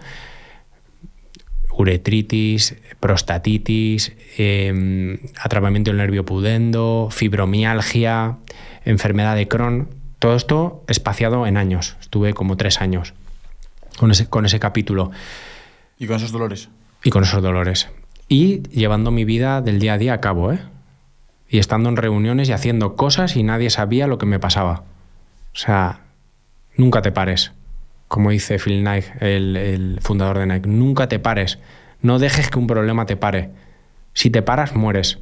Uretritis, prostatitis, eh, atrapamiento del nervio pudendo, fibromialgia, enfermedad de Crohn. Todo esto espaciado en años. Estuve como tres años con ese, con ese capítulo. ¿Y con esos dolores? Y con esos dolores. Y llevando mi vida del día a día a cabo, ¿eh? Y estando en reuniones y haciendo cosas y nadie sabía lo que me pasaba. O sea, nunca te pares. Como dice Phil Knight, el, fundador de Nike, nunca te pares. No dejes que un problema te pare. Si te paras, mueres.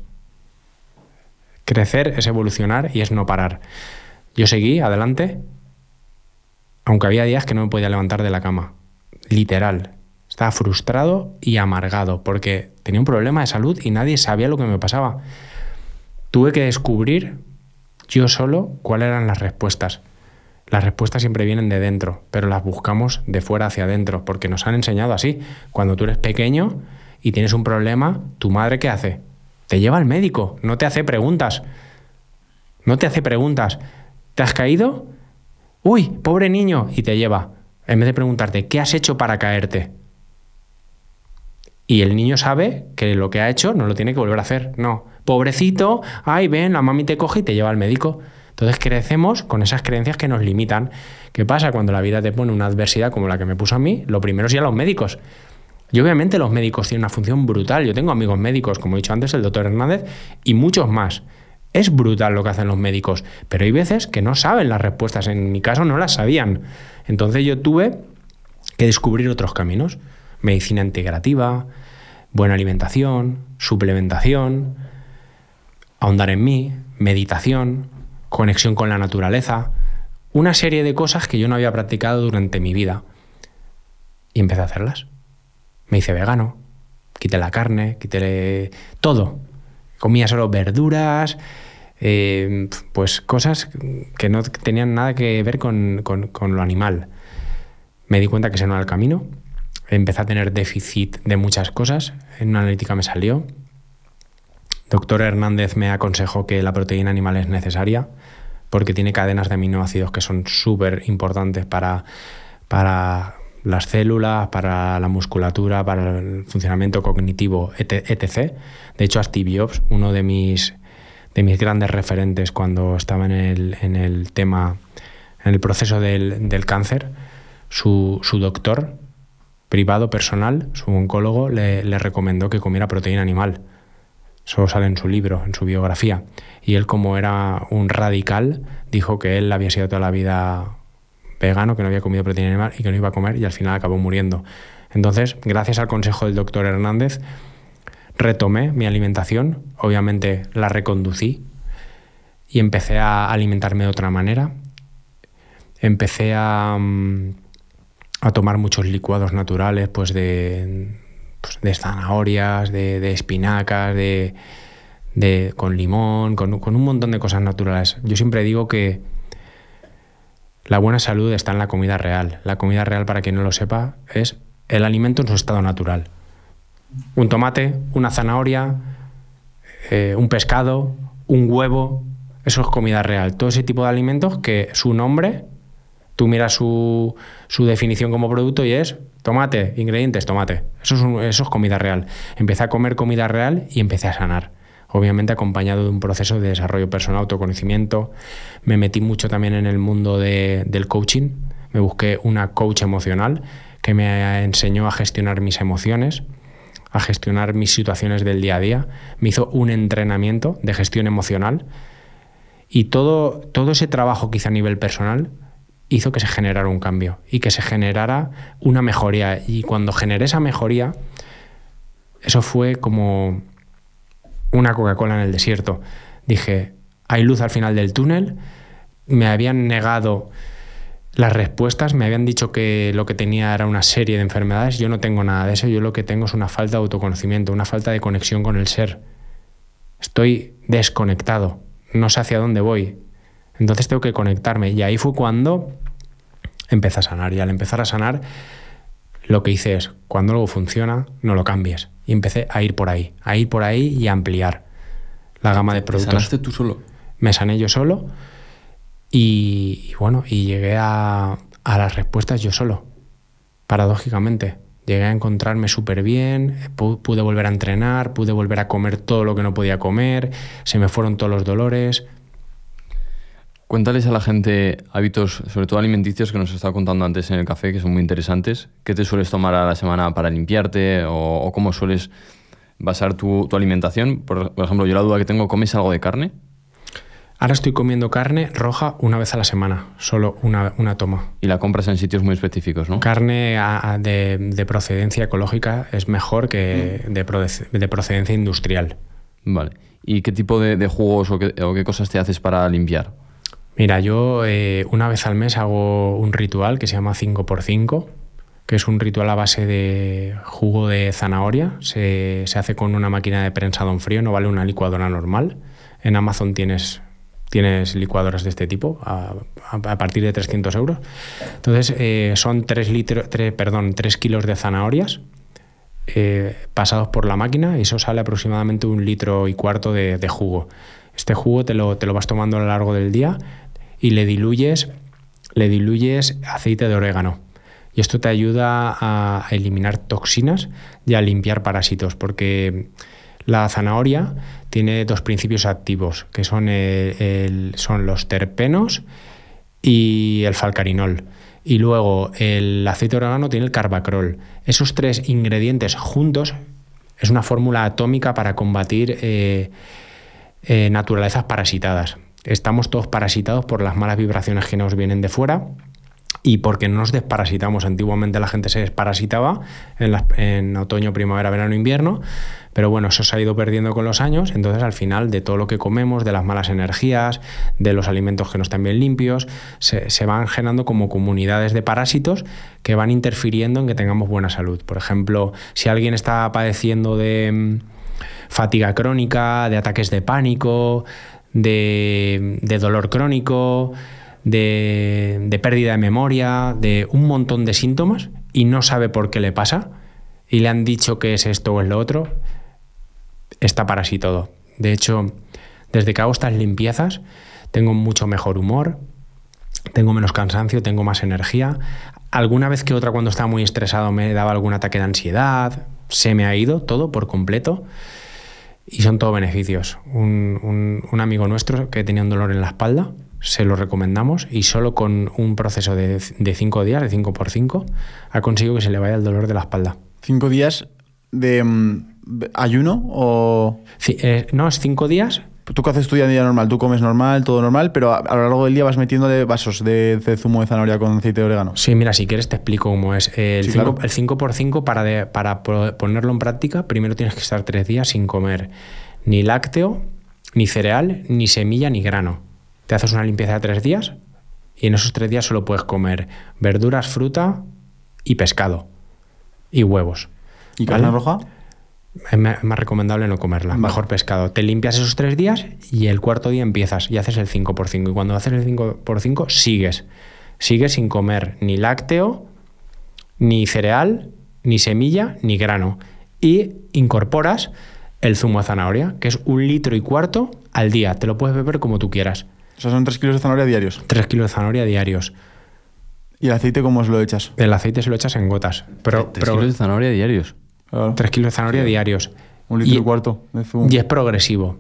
Crecer es evolucionar y es no parar. Yo seguí adelante, aunque había días que no me podía levantar de la cama. Literal. Estaba frustrado y amargado porque tenía un problema de salud y nadie sabía lo que me pasaba. Tuve que descubrir yo solo cuáles eran las respuestas. Las respuestas siempre vienen de dentro, pero las buscamos de fuera hacia adentro, porque nos han enseñado así. Cuando tú eres pequeño y tienes un problema, ¿tu madre qué hace? Te lleva al médico, no te hace preguntas. No te hace preguntas. ¿Te has caído? Uy, pobre niño, y te lleva. En vez de preguntarte, ¿qué has hecho para caerte? Y el niño sabe que lo que ha hecho no lo tiene que volver a hacer. No. Pobrecito, ay, ven, la mami te coge y te lleva al médico. Entonces crecemos con esas creencias que nos limitan. ¿Qué pasa cuando la vida te pone una adversidad como la que me puso a mí? Lo primero es ir a los médicos. Y obviamente los médicos tienen una función brutal. Yo tengo amigos médicos, como he dicho antes, el doctor Hernández, y muchos más. Es brutal lo que hacen los médicos, pero hay veces que no saben las respuestas. En mi caso no las sabían. Entonces yo tuve que descubrir otros caminos. Medicina integrativa, buena alimentación, suplementación, ahondar en mí, meditación, conexión con la naturaleza, una serie de cosas que yo no había practicado durante mi vida. Y empecé a hacerlas. Me hice vegano, quité la carne, quité todo. Comía solo verduras, eh, pues cosas que no tenían nada que ver con, con- lo animal. Me di cuenta que ese no era el camino. Empecé a tener déficit de muchas cosas. En una analítica me salió. Doctor Hernández me aconsejó que la proteína animal es necesaria porque tiene cadenas de aminoácidos que son súper importantes para, para las células, para la musculatura, para el funcionamiento cognitivo, et- etc. De hecho, Steve Jobs, uno de mis, de mis grandes referentes cuando estaba en el, en el tema, en el proceso del, del cáncer, su, su doctor privado, personal, su oncólogo, le, le recomendó que comiera proteína animal. Eso sale en su libro, en su biografía. Y él, como era un radical, dijo que él había sido toda la vida vegano, que no había comido proteína animal y que no iba a comer y al final acabó muriendo. Entonces, gracias al consejo del doctor Hernández, retomé mi alimentación, obviamente la reconducí y empecé a alimentarme de otra manera. Empecé a, mm, tomar muchos licuados naturales, pues de, pues zanahorias, de, espinacas, de, de- con limón, con un montón de cosas naturales. Yo siempre digo que la buena salud está en la comida real. La comida real, para quien no lo sepa, es el alimento en su estado natural. Un tomate, una zanahoria, eh, un pescado, un huevo, eso es comida real. Todo ese tipo de alimentos que su nombre, tú miras su, su definición como producto y es tomate, ingredientes, tomate. Eso es, eso es comida real. Empecé a comer comida real y empecé a sanar. Obviamente acompañado de un proceso de desarrollo personal, autoconocimiento. Me metí mucho también en el mundo de- del coaching. Me busqué una coach emocional que me enseñó a gestionar mis emociones, a gestionar mis situaciones del día a día. Me hizo un entrenamiento de gestión emocional y todo, todo ese trabajo hice a nivel personal hizo que se generara un cambio y que se generara una mejoría. Y cuando generé esa mejoría, eso fue como una Coca-Cola en el desierto. Dije, hay luz al final del túnel. Me habían negado las respuestas, me habían dicho que lo que tenía era una serie de enfermedades. Yo no tengo nada de eso, yo lo que tengo es una falta de autoconocimiento, una falta de conexión con el ser. Estoy desconectado, no sé hacia dónde voy. Entonces tengo que conectarme. Y ahí fue cuando empecé a sanar. Y al empezar a sanar, lo que hice es, cuando algo funciona, no lo cambies. Y empecé a ir por ahí, a ir por ahí y a ampliar la gama de productos. ¿Sanaste tú solo? Me sané yo solo y, bueno, y llegué a, a las respuestas yo solo, paradójicamente. Llegué a encontrarme súper bien, pu- pude volver a entrenar, pude volver a comer todo lo que no podía comer, se me fueron todos los dolores. Cuéntales a la gente hábitos, sobre todo alimenticios, que nos estaba contando antes en el café, que son muy interesantes. ¿Qué te sueles tomar a la semana para limpiarte o, o cómo sueles basar tu, tu alimentación? Por, por ejemplo, yo la duda que tengo, ¿comes algo de carne? Ahora estoy comiendo carne roja una vez a la semana, solo una, una toma. Y la compras en sitios muy específicos, ¿no? Carne a- a- de, de procedencia ecológica es mejor que de, proce- de procedencia industrial. Vale. ¿Y qué tipo de, de jugos o qué, o qué cosas te haces para limpiar? Mira, yo eh, una vez al mes hago un ritual que se llama 5x5, que es un ritual a base de jugo de zanahoria. Se, se hace con una máquina de prensado en frío, no vale una licuadora normal. En Amazon tienes, tienes licuadoras de este tipo a, partir de 300 euros. Entonces eh, son 3, litros, tres- perdón, 3 kilos de zanahorias eh, pasados por la máquina y eso sale aproximadamente un litro y cuarto de, de jugo. Este jugo te lo, te lo vas tomando a lo largo del día y le diluyes, le diluyes aceite de orégano. Y esto te ayuda a eliminar toxinas y a limpiar parásitos, porque la zanahoria tiene dos principios activos, que son, el- son los terpenos y el falcarinol. Y luego el aceite de orégano tiene el carbacrol. Esos tres ingredientes juntos es una fórmula atómica para combatir eh, eh, naturalezas parasitadas. Estamos todos parasitados por las malas vibraciones que nos vienen de fuera y porque no nos desparasitamos. Antiguamente la gente se desparasitaba en, otoño, primavera, verano, invierno, pero bueno, eso se ha ido perdiendo con los años. Entonces, al final, de todo lo que comemos, de las malas energías, de los alimentos que no están bien limpios, se, van generando como comunidades de parásitos que van interfiriendo en que tengamos buena salud. Por ejemplo, si alguien está padeciendo de. mm, fatiga crónica, de ataques de pánico, de dolor crónico, de, pérdida de memoria, de un montón de síntomas y no sabe por qué le pasa y le han dicho que es esto o es lo otro, está para sí todo. De hecho, desde que hago estas limpiezas, tengo mucho mejor humor, tengo menos cansancio, tengo más energía. Alguna vez que otra cuando estaba muy estresado me daba algún ataque de ansiedad, se me ha ido todo por completo y son todo beneficios. Un, un- un amigo nuestro que tenía un dolor en la espalda, se lo recomendamos y solo con un proceso de 5 días, de 5 por 5 ha conseguido que se le vaya el dolor de la espalda. ¿Cinco días de mm, ayuno o...? Eh, no, es 5 días Tú que haces tu día a día normal, tú comes normal, todo normal, pero a, a lo largo del día vas metiéndole vasos de, de zumo de zanahoria con aceite de orégano. Sí, mira, si quieres te explico cómo es. El, Sí, 5, claro. el 5x5, para, de- para po- ponerlo en práctica, primero tienes que estar tres días sin comer ni lácteo, ni cereal, ni semilla, ni grano. Te haces una limpieza de tres días y en esos tres días solo puedes comer verduras, fruta y pescado. Y huevos. ¿Y ¿Vale? carne roja? Es más recomendable no comerla. Vale. Mejor pescado. Te limpias esos tres días y el cuarto día empiezas y haces el 5x5. Y cuando haces el 5x5, sigues. Sigues sin comer ni lácteo, ni cereal, ni semilla, ni grano. Y incorporas el zumo de zanahoria, que es un litro y cuarto al día. Te lo puedes beber como tú quieras. O sea, son tres kilos de zanahoria diarios. Tres kilos de zanahoria diarios. ¿Y el aceite cómo os lo echas? El aceite se lo echas en gotas. Pero, Tres pero- kilos de zanahoria diarios. Claro. tres kilos de zanahoria diarios. Un litro y, Y- cuarto de zumo. Y es progresivo.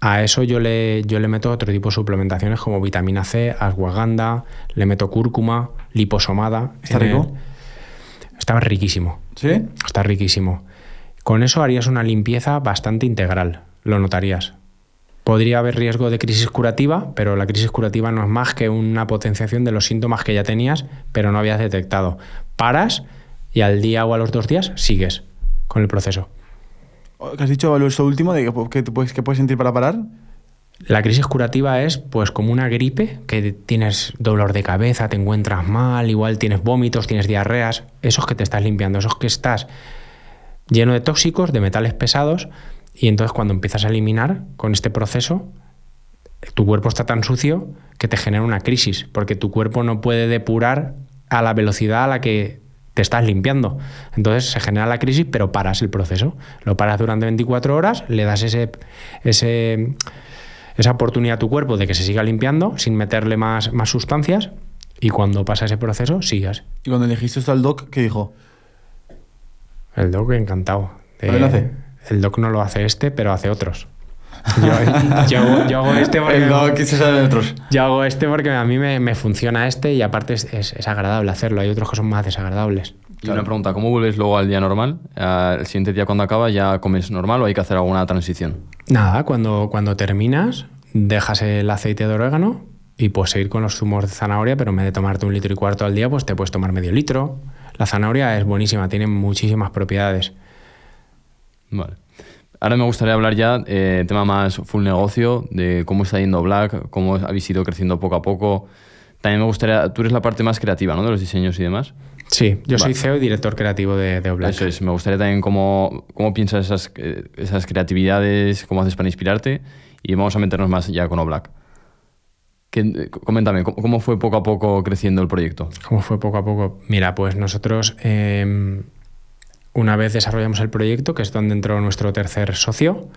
A eso yo le, yo le meto otro tipo de suplementaciones como vitamina C, ashwagandha, le meto cúrcuma, liposomada. ¿Está el- rico? Está riquísimo. ¿Sí? Está riquísimo. Con eso harías una limpieza bastante integral, lo notarías. Podría haber riesgo de crisis curativa, pero la crisis curativa no es más que una potenciación de los síntomas que ya tenías, pero no habías detectado. Paras y al día o a los dos días sigues con el proceso. ¿Qué has dicho lo esto último? De que, puedes, que puedes sentir para parar? La crisis curativa es pues como una gripe, que tienes dolor de cabeza, te encuentras mal, igual tienes vómitos, tienes diarreas, esos que te estás limpiando, esos que estás lleno de tóxicos, de metales pesados, y entonces cuando empiezas a eliminar con este proceso, tu cuerpo está tan sucio que te genera una crisis, porque tu cuerpo no puede depurar a la velocidad a la que te estás limpiando. Entonces se genera la crisis, pero paras el proceso. Lo paras durante 24 horas, le das ese, ese, esa oportunidad a tu cuerpo de que se siga limpiando sin meterle más, más sustancias y cuando pasa ese proceso, sigas. Y cuando le dijiste esto al doc, ¿qué dijo? El doc encantado. El doc no lo hace este, pero hace otros. Yo, yo hago, yo hago este porque... El doc se sabe otros. Yo hago este porque a mí me, me funciona este y aparte es, es- es agradable hacerlo. Hay otros que son más desagradables. Y una pregunta, ¿cómo vuelves luego al día normal? Al siguiente día cuando acaba ya comes normal o hay que hacer alguna transición? Nada, cuando, cuando terminas, dejas el aceite de orégano y puedes seguir con los zumos de zanahoria, pero en vez de tomarte un litro y cuarto al día, pues te puedes tomar medio litro. La zanahoria es buenísima, tiene muchísimas propiedades. Vale. Ahora me gustaría hablar ya eh, tema más full negocio, de cómo está yendo Black, cómo habéis ido creciendo poco a poco. También me gustaría, tú eres la parte más creativa, ¿no? De los diseños y demás. Sí, yo soy. CEO y director creativo de, de. Eso es, me gustaría también cómo, cómo piensas esas, eh, esas creatividades, cómo haces para inspirarte y vamos a meternos más ya con eh, coméntame, ¿cómo, cómo fue poco a poco creciendo el proyecto? ¿Cómo fue poco a poco? Mira, pues nosotros eh, una vez desarrollamos el proyecto, que es donde entró nuestro tercer socio,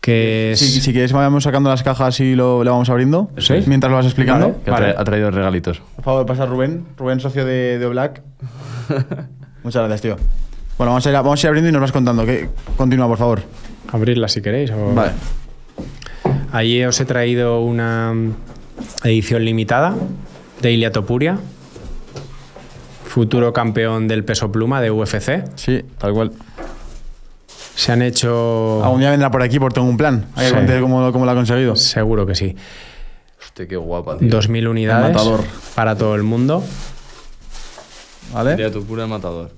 que es... Si, si quieres, vamos sacando las cajas y lo, lo vamos abriendo. Sí. Mientras lo vas explicando. Vale. Que ha, Vale. tra- ha traído regalitos. Por favor, pasa Rubén. Rubén, socio de, de Black. Muchas gracias, tío. Bueno, vamos a, ir, vamos a ir abriendo y nos vas contando. ¿Qué? Continúa, por favor. Abrirla si queréis. o- Vale. Allí os he traído una edición limitada de Ilia Topuria, futuro campeón del peso pluma de UFC. Sí, tal cual. Se han hecho... Algún día vendrá por aquí por tengo un plan. Hay Sí. cómo, cómo lo ha conseguido. Seguro que sí. Hostia, qué guapa, tío. 2.000 unidades matador. para todo el mundo. ¿Vale? Sería tu pura matador.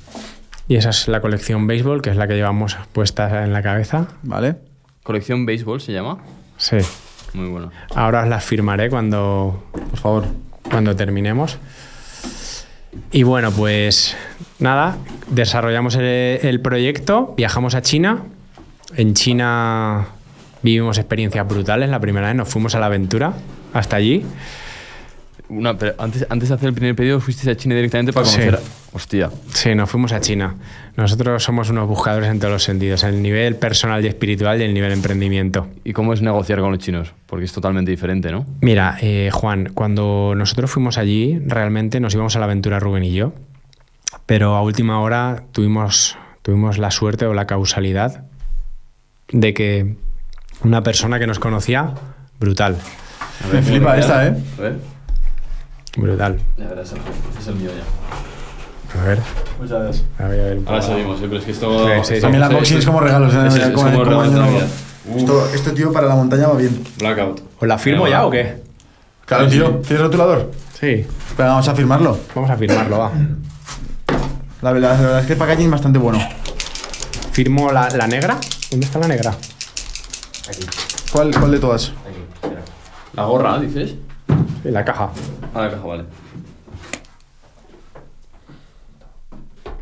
Y esa es la colección béisbol, que es la que llevamos puesta en la cabeza. Vale. ¿Colección Béisbol se llama? Sí. Muy bueno. Ahora os las firmaré cuando, Por favor. cuando terminemos. Y bueno, pues nada, desarrollamos el, proyecto, viajamos a China En China vivimos experiencias brutales. La primera vez nos fuimos a la aventura hasta allí. Una, pero antes, antes de hacer el primer pedido, fuiste a China directamente para Sí. conocer. Hostia. Sí, nos fuimos a China. Nosotros somos unos buscadores en todos los sentidos, en el nivel personal y espiritual y en el nivel emprendimiento. ¿Y cómo es negociar con los chinos? Porque es totalmente diferente, ¿no? Mira, eh, Juan, cuando nosotros fuimos allí, realmente nos íbamos a la aventura Rubén y yo, pero a última hora tuvimos, tuvimos la suerte o la causalidad de que una persona que nos conocía, brutal, Me flipa esta, ¿eh? A ver. Brutal. Ya verás. Este es el mío ya. A ver, Muchas gracias. a ver, a ver. Ahora seguimos, ¿eh? pero es que esto. Sí, sí, También la unboxing es como regalos, ¿eh? Es, es Como- como como regalos de año Navidad. nuevo. Esto, esto, tío, para la montaña va bien. Blackout. ¿Os la firmo ya o qué? Claro, tío. ¿Tienes rotulador? Sí, Venga, vamos a firmarlo. vamos a firmarlo, va. La verdad, la verdad es que el packaging es bastante bueno. ¿Firmo la, la negra? ¿Dónde está la negra? ¿Cuál, cuál de todas? La gorra, dices. Sí, la caja. A la caja, vale.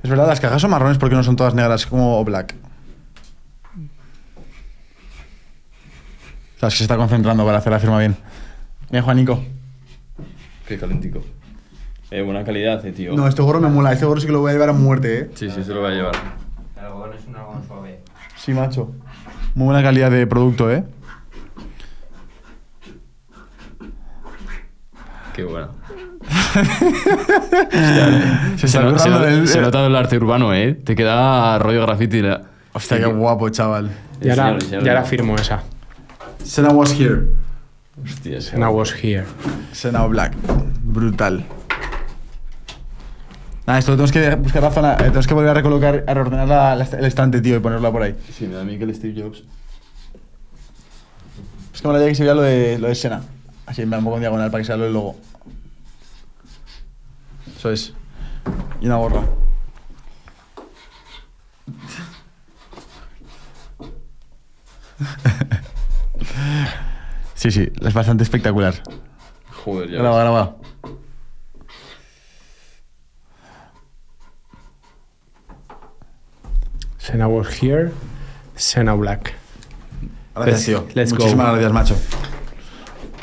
Es verdad, las cajas son marrones porque no son todas negras, como black. Sabes que se está concentrando para hacer la firma bien. Bien, Juanico. Qué calentico. Eh, buena calidad, eh, tío. No, este gorro me mola. Este gorro sí que lo voy a llevar a muerte, eh. Sí, sí, se lo voy a llevar. El algodón es un algodón suave. Sí, macho. Muy buena calidad de producto, eh. Qué buena. Se Se, está no- se currando no- el- se nota el arte urbano, ¿eh? Te queda rollo graffiti. La... Hostia, qué guapo, chaval. Y ahora, y ahora firmo esa. Sena was here. Hostia, I was here. Sena Black. Brutal. Nada, esto lo tenemos que buscar la zona. eh, Tenemos que volver a recolocar, a reordenar la- la- el estante, tío, y ponerla por ahí. Sí, me da a mí que el Steve Jobs. Es que me la que se vea lo de, lo de Sena. Así en poco en diagonal para que sea lo del logo. Eso es. Y una gorra. Sí, sí, es bastante espectacular. Joder, ya. Graba, ves. graba. Senna was here. Senna Black. Gracias, Let's- tío. let's go. Muchísimas gracias, macho.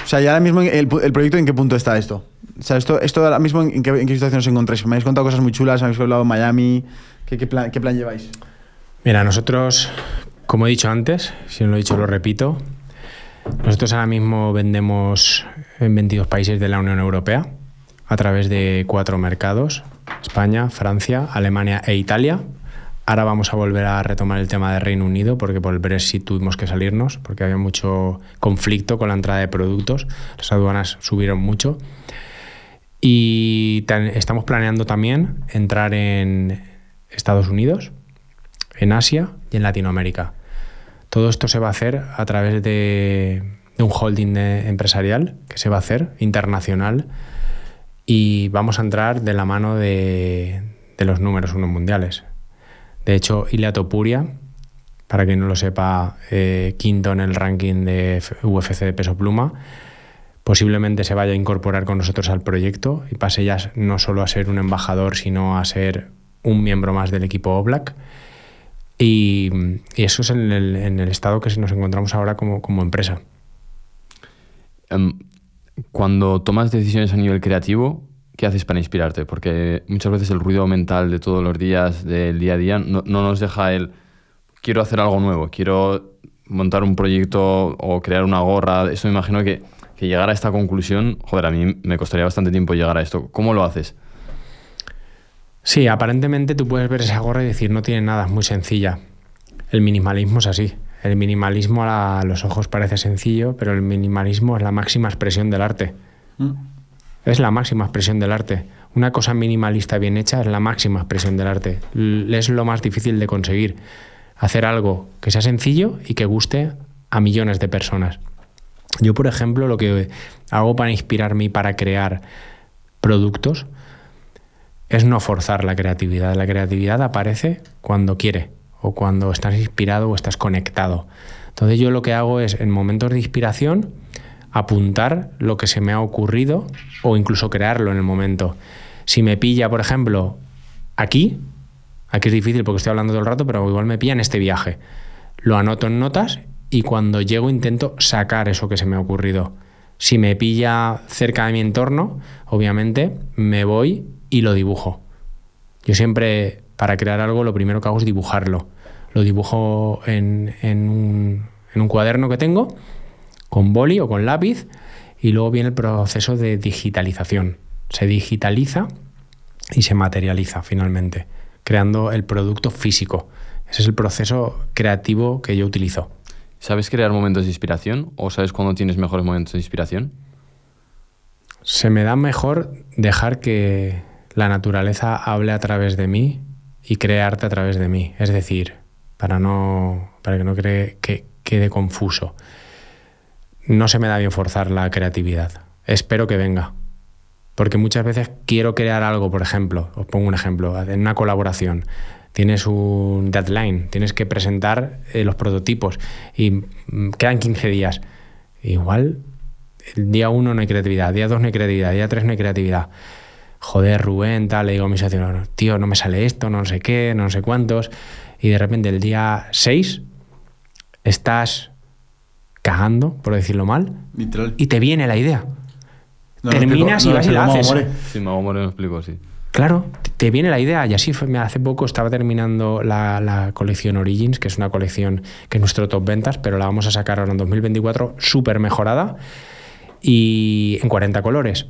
O sea, y ahora mismo el, proyecto en qué punto está esto. O sea, esto, esto ahora mismo en qué, situación os encontráis. Me habéis contado cosas muy chulas, habéis hablado en Miami. ¿Qué, qué plan, qué plan lleváis? Mira, nosotros, como he dicho antes, si no lo he dicho lo repito, nosotros ahora mismo vendemos en 22 países de la Unión Europea a través de cuatro mercados, España, Francia, Alemania e Italia. Ahora vamos a volver a retomar el tema de Reino Unido porque por el Brexit tuvimos que salirnos porque había mucho conflicto con la entrada de productos. Las aduanas subieron mucho. Y estamos planeando también entrar en Estados Unidos, en Asia y en Latinoamérica. Todo esto se va a hacer a través de, un holding empresarial que se va a hacer internacional y vamos a entrar de la mano de, de los números uno mundiales. De hecho, Ilia Topuria, para quien no lo sepa, eh, quinto en el ranking de UFC de peso pluma, posiblemente se vaya a incorporar con nosotros al proyecto y pase ya no solo a ser un embajador, sino a ser un miembro más del equipo Oblak. Y, eso es en el, en estado que nos encontramos ahora como, como empresa. Em, cuando tomas decisiones a nivel creativo, ¿qué haces para inspirarte? Porque muchas veces el ruido mental de todos los días, del día a día, no, no nos deja el quiero hacer algo nuevo, quiero montar un proyecto o crear una gorra. Eso me imagino que, que llegar a esta conclusión, joder, a mí me costaría bastante tiempo llegar a esto. ¿Cómo lo haces? Sí, aparentemente tú puedes ver esa gorra y decir no tiene nada, es muy sencilla. El minimalismo es así. El minimalismo a los ojos parece sencillo, pero el minimalismo es la máxima expresión del arte. Es la máxima expresión del arte. Una cosa minimalista bien hecha es la máxima expresión del arte. Es lo más difícil de conseguir. Hacer algo que sea sencillo y que guste a millones de personas. Yo, por ejemplo, lo que hago para inspirarme y para crear productos es no forzar la creatividad. La creatividad aparece cuando quiere o cuando estás inspirado o estás conectado. Entonces yo lo que hago es en momentos de inspiración apuntar lo que se me ha ocurrido o incluso crearlo en el momento. Si me pilla, por ejemplo, aquí, aquí es difícil porque estoy hablando todo el rato, pero igual me pilla en este viaje. lo anoto en notas y cuando llego intento sacar eso que se me ha ocurrido. Si me pilla cerca de mi entorno, obviamente me voy y lo dibujo. Yo siempre, para crear algo, lo primero que hago es dibujarlo. Lo dibujo en, en un, en un cuaderno que tengo, con boli o con lápiz, y luego viene el proceso de digitalización. Se digitaliza y se materializa finalmente, creando el producto físico. Ese es el proceso creativo que yo utilizo. ¿Sabes crear momentos de inspiración o sabes cuándo tienes mejores momentos de inspiración? Se me da mejor dejar que la naturaleza hable a través de mí y crearte a través de mí. Es decir, para, no, para que no cree, que quede confuso. No se me da bien forzar la creatividad. Espero que venga. Porque muchas veces quiero crear algo, por ejemplo, os pongo un ejemplo, en una colaboración. Tienes un deadline, tienes que presentar eh, los prototipos y mm, quedan 15 días. Igual, el día 1 no hay creatividad, día 2 no hay creatividad, día 3 no hay creatividad. Joder, Rubén, tal, le digo a mi socio, tío, no me sale esto, no sé qué, no sé cuántos. Y de repente el día 6 estás cagando, por decirlo mal, Literal. y te viene la idea. No, Terminas no, y vas y no, la no, haces. more. Sí, Mago More lo explico así. Claro, te viene la idea. Y así fue. Hace poco estaba terminando la, la colección Origins, que es una colección que es nuestro top ventas, pero la vamos a sacar ahora en 2024 súper mejorada y en 40 colores.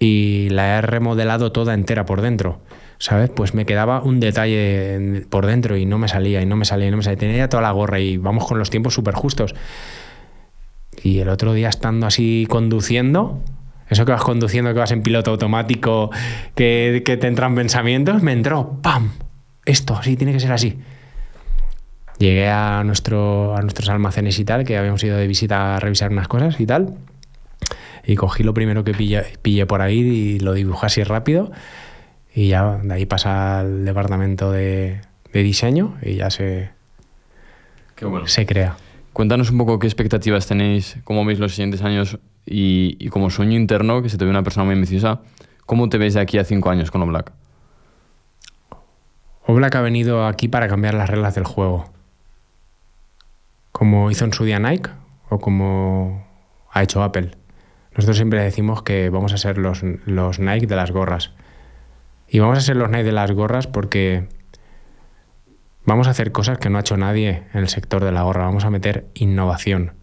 Y la he remodelado toda entera por dentro. ¿Sabes? Pues me quedaba un detalle por dentro y no me salía, y no me salía, y no me salía. Tenía ya toda la gorra y vamos con los tiempos súper justos. Y el otro día estando así conduciendo, eso que vas conduciendo, que vas en piloto automático, que, que te entran pensamientos, me entró, ¡pam! Esto, sí, tiene que ser así. Llegué a, nuestro, a nuestros almacenes y tal, que habíamos ido de visita a revisar unas cosas y tal. Y cogí lo primero que pillé, pillé por ahí y lo dibujé así rápido. Y ya de ahí pasa al departamento de, de diseño y ya se, Qué bueno. se crea. Cuéntanos un poco qué expectativas tenéis, cómo veis los siguientes años y, como sueño interno, que se te ve una persona muy ambiciosa, ¿cómo te ves de aquí a cinco años con Oblak? Oblak ha venido aquí para cambiar las reglas del juego. Como hizo en su día Nike o como ha hecho Apple. Nosotros siempre decimos que vamos a ser los Nike de las gorras. Y vamos a ser los Nike de las gorras porque vamos a hacer cosas que no ha hecho nadie en el sector de la gorra. Vamos a meter innovación.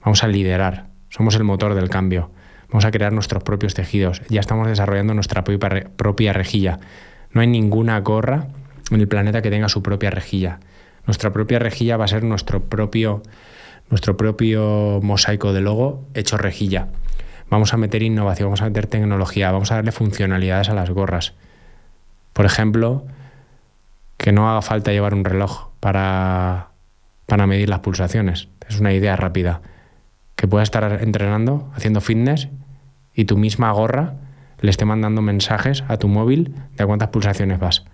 Vamos a liderar. Somos el motor del cambio. Vamos a crear nuestros propios tejidos. Ya estamos desarrollando nuestra propia, re- propia rejilla. No hay ninguna gorra en el planeta que tenga su propia rejilla. Nuestra propia rejilla va a ser nuestro propio, nuestro propio mosaico de logo hecho rejilla. Vamos a meter innovación, vamos a meter tecnología, vamos a darle funcionalidades a las gorras. Por ejemplo, que no haga falta llevar un reloj para, para medir las pulsaciones. Es una idea rápida. Que puedas estar entrenando, haciendo fitness y tu misma gorra le esté mandando mensajes a tu móvil de a cuántas pulsaciones vas.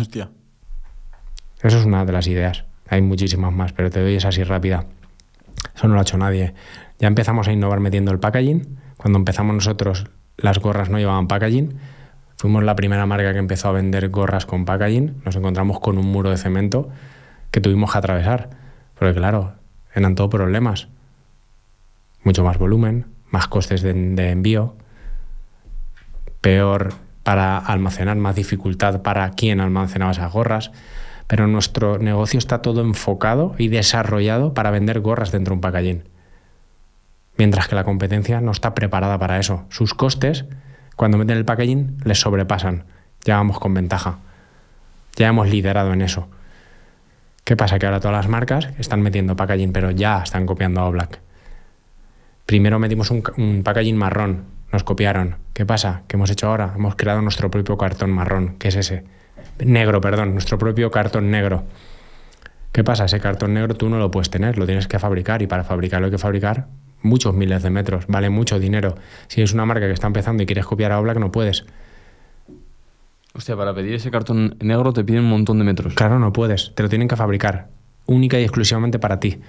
Hostia. Eso es una de las ideas. Hay muchísimas más, pero te doy esa así rápida. Eso no lo ha hecho nadie. Ya empezamos a innovar metiendo el packaging. Cuando empezamos nosotros, las gorras no llevaban packaging. Fuimos la primera marca que empezó a vender gorras con packaging. Nos encontramos con un muro de cemento que tuvimos que atravesar. Porque claro, eran todo problemas. Mucho más volumen, más costes de, de envío, peor para almacenar, más dificultad para quien almacenaba esas gorras. Pero nuestro negocio está todo enfocado y desarrollado para vender gorras dentro de un packaging. Mientras que la competencia no está preparada para eso. Sus costes, cuando meten el packaging, les sobrepasan. Ya vamos con ventaja. Ya hemos liderado en eso. ¿Qué pasa? Que ahora todas las marcas están metiendo packaging, pero ya están copiando a Black. Primero metimos un, un packaging marrón, nos copiaron. ¿Qué pasa? ¿Qué hemos hecho ahora? Hemos creado nuestro propio cartón marrón, que es ese. Negro, perdón, nuestro propio cartón negro. ¿Qué pasa? Ese cartón negro tú no lo puedes tener, lo tienes que fabricar y para fabricarlo hay que fabricar muchos miles de metros, vale mucho dinero. Si es una marca que está empezando y quieres copiar a Black, no puedes. Hostia, para pedir ese cartón negro te piden un montón de metros. Claro, no puedes, te lo tienen que fabricar, única y exclusivamente para ti.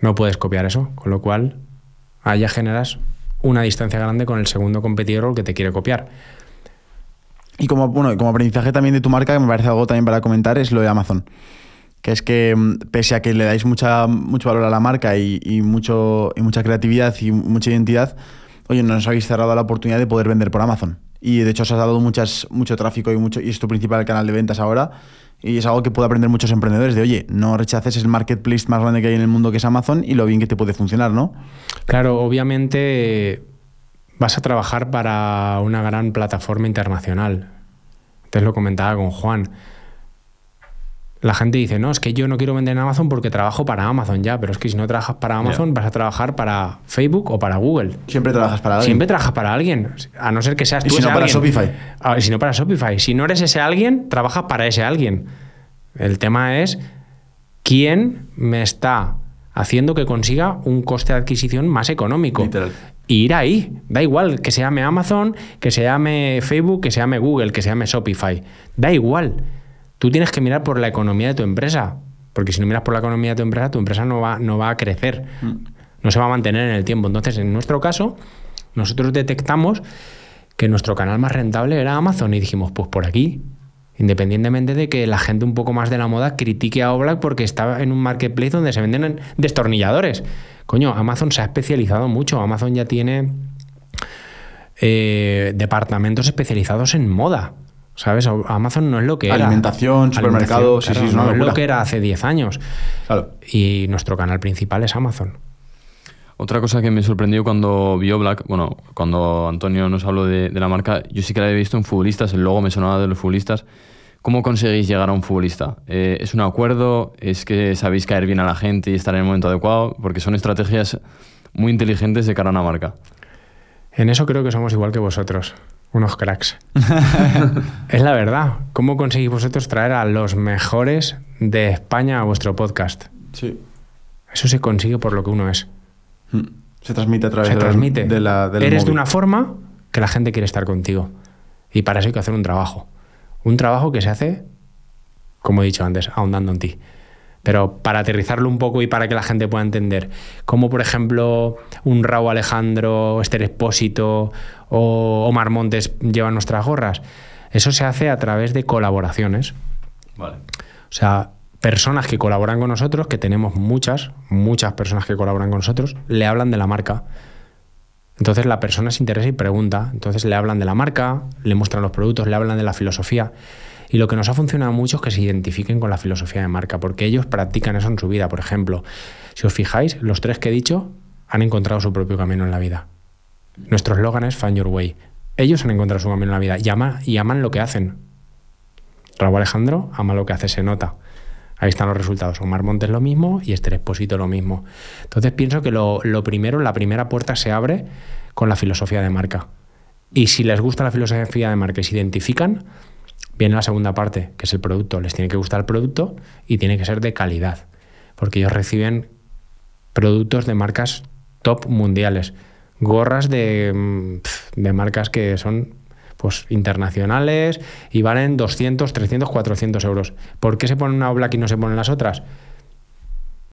No puedes copiar eso, con lo cual ahí ya generas una distancia grande con el segundo competidor el que te quiere copiar. Y como, bueno, como aprendizaje también de tu marca, que me parece algo también para comentar, es lo de Amazon. Que es que mm, pese a que le dais mucha, mucho valor a la marca y, y mucho, y mucha creatividad y mucha identidad, oye, no nos habéis cerrado la oportunidad de poder vender por Amazon. Y de hecho os has dado muchas, mucho tráfico y, mucho, y es tu principal canal de ventas ahora. Y es algo que puede aprender muchos emprendedores de, oye, no rechaces el marketplace más grande que hay en el mundo que es Amazon y lo bien que te puede funcionar, ¿no? Claro, obviamente vas a trabajar para una gran plataforma internacional. Antes lo comentaba con Juan. La gente dice, no, es que yo no quiero vender en Amazon porque trabajo para Amazon ya, pero es que si no trabajas para Amazon vas a trabajar para Facebook o para Google. Siempre trabajas para alguien. Siempre trabajas para alguien, a no ser que seas Y tú si no para alguien. Shopify. Ah, y si no para Shopify. Si no eres ese alguien, trabajas para ese alguien. El tema es quién me está haciendo que consiga un coste de adquisición más económico. Literal. Y ir ahí. Da igual que se llame Amazon, que se llame Facebook, que se llame Google, que se llame Shopify. Da igual. Tú tienes que mirar por la economía de tu empresa. Porque si no miras por la economía de tu empresa, tu empresa no va, no va a crecer. No se va a mantener en el tiempo. Entonces, en nuestro caso, nosotros detectamos que nuestro canal más rentable era Amazon y dijimos, pues por aquí. Independientemente de que la gente un poco más de la moda critique a Oblak porque está en un marketplace donde se venden destornilladores. Coño, Amazon se ha especializado mucho. Amazon ya tiene eh, departamentos especializados en moda. ¿Sabes? Amazon no es lo que era. Alimentación, supermercado, sí, sí, es una no es lo que era hace 10 años. Claro. Y nuestro canal principal es Amazon. Otra cosa que me sorprendió cuando vio Black, bueno, cuando Antonio nos habló de, de la marca, yo sí que la había visto en futbolistas, el logo me sonaba de los futbolistas. ¿Cómo conseguís llegar a un futbolista? Eh, ¿Es un acuerdo? ¿Es que sabéis caer bien a la gente y estar en el momento adecuado? Porque son estrategias muy inteligentes de cara a una marca. En eso creo que somos igual que vosotros, unos cracks. es la verdad. ¿Cómo conseguís vosotros traer a los mejores de España a vuestro podcast? Sí. Eso se consigue por lo que uno es. Mm. Se transmite a través Se de la- transmite. de la, del Eres de una forma que la gente quiere estar contigo. Y para eso hay que hacer un trabajo. Un trabajo que se hace, como he dicho antes, ahondando en ti. Pero para aterrizarlo un poco y para que la gente pueda entender, como por ejemplo un Raúl Alejandro, Esther Expósito o Omar Montes llevan nuestras gorras, eso se hace a través de colaboraciones. Vale. O sea, personas que colaboran con nosotros, que tenemos muchas, muchas personas que colaboran con nosotros, le hablan de la marca. Entonces la persona se interesa y pregunta. Entonces le hablan de la marca, le muestran los productos, le hablan de la filosofía. Y lo que nos ha funcionado mucho es que se identifiquen con la filosofía de marca, porque ellos practican eso en su vida. Por ejemplo, si os fijáis, los tres que he dicho han encontrado su propio camino en la vida. Nuestro eslogan es Find Your Way. Ellos han encontrado su camino en la vida y, ama- y aman lo que hacen. Raúl Alejandro ama lo que hace, se nota. Ahí están los resultados. Omar Montes lo mismo y Esther Expósito lo mismo. Entonces pienso que lo, lo primero, la primera puerta se abre con la filosofía de marca. Y si les gusta la filosofía de marca y se identifican, viene la segunda parte, que es el producto. Les tiene que gustar el producto y tiene que ser de calidad. Porque ellos reciben productos de marcas top mundiales. Gorras de, mm, de marcas que son pues internacionales y valen 200, 300, 400 euros. ¿Por qué se pone una Black y no se ponen las otras?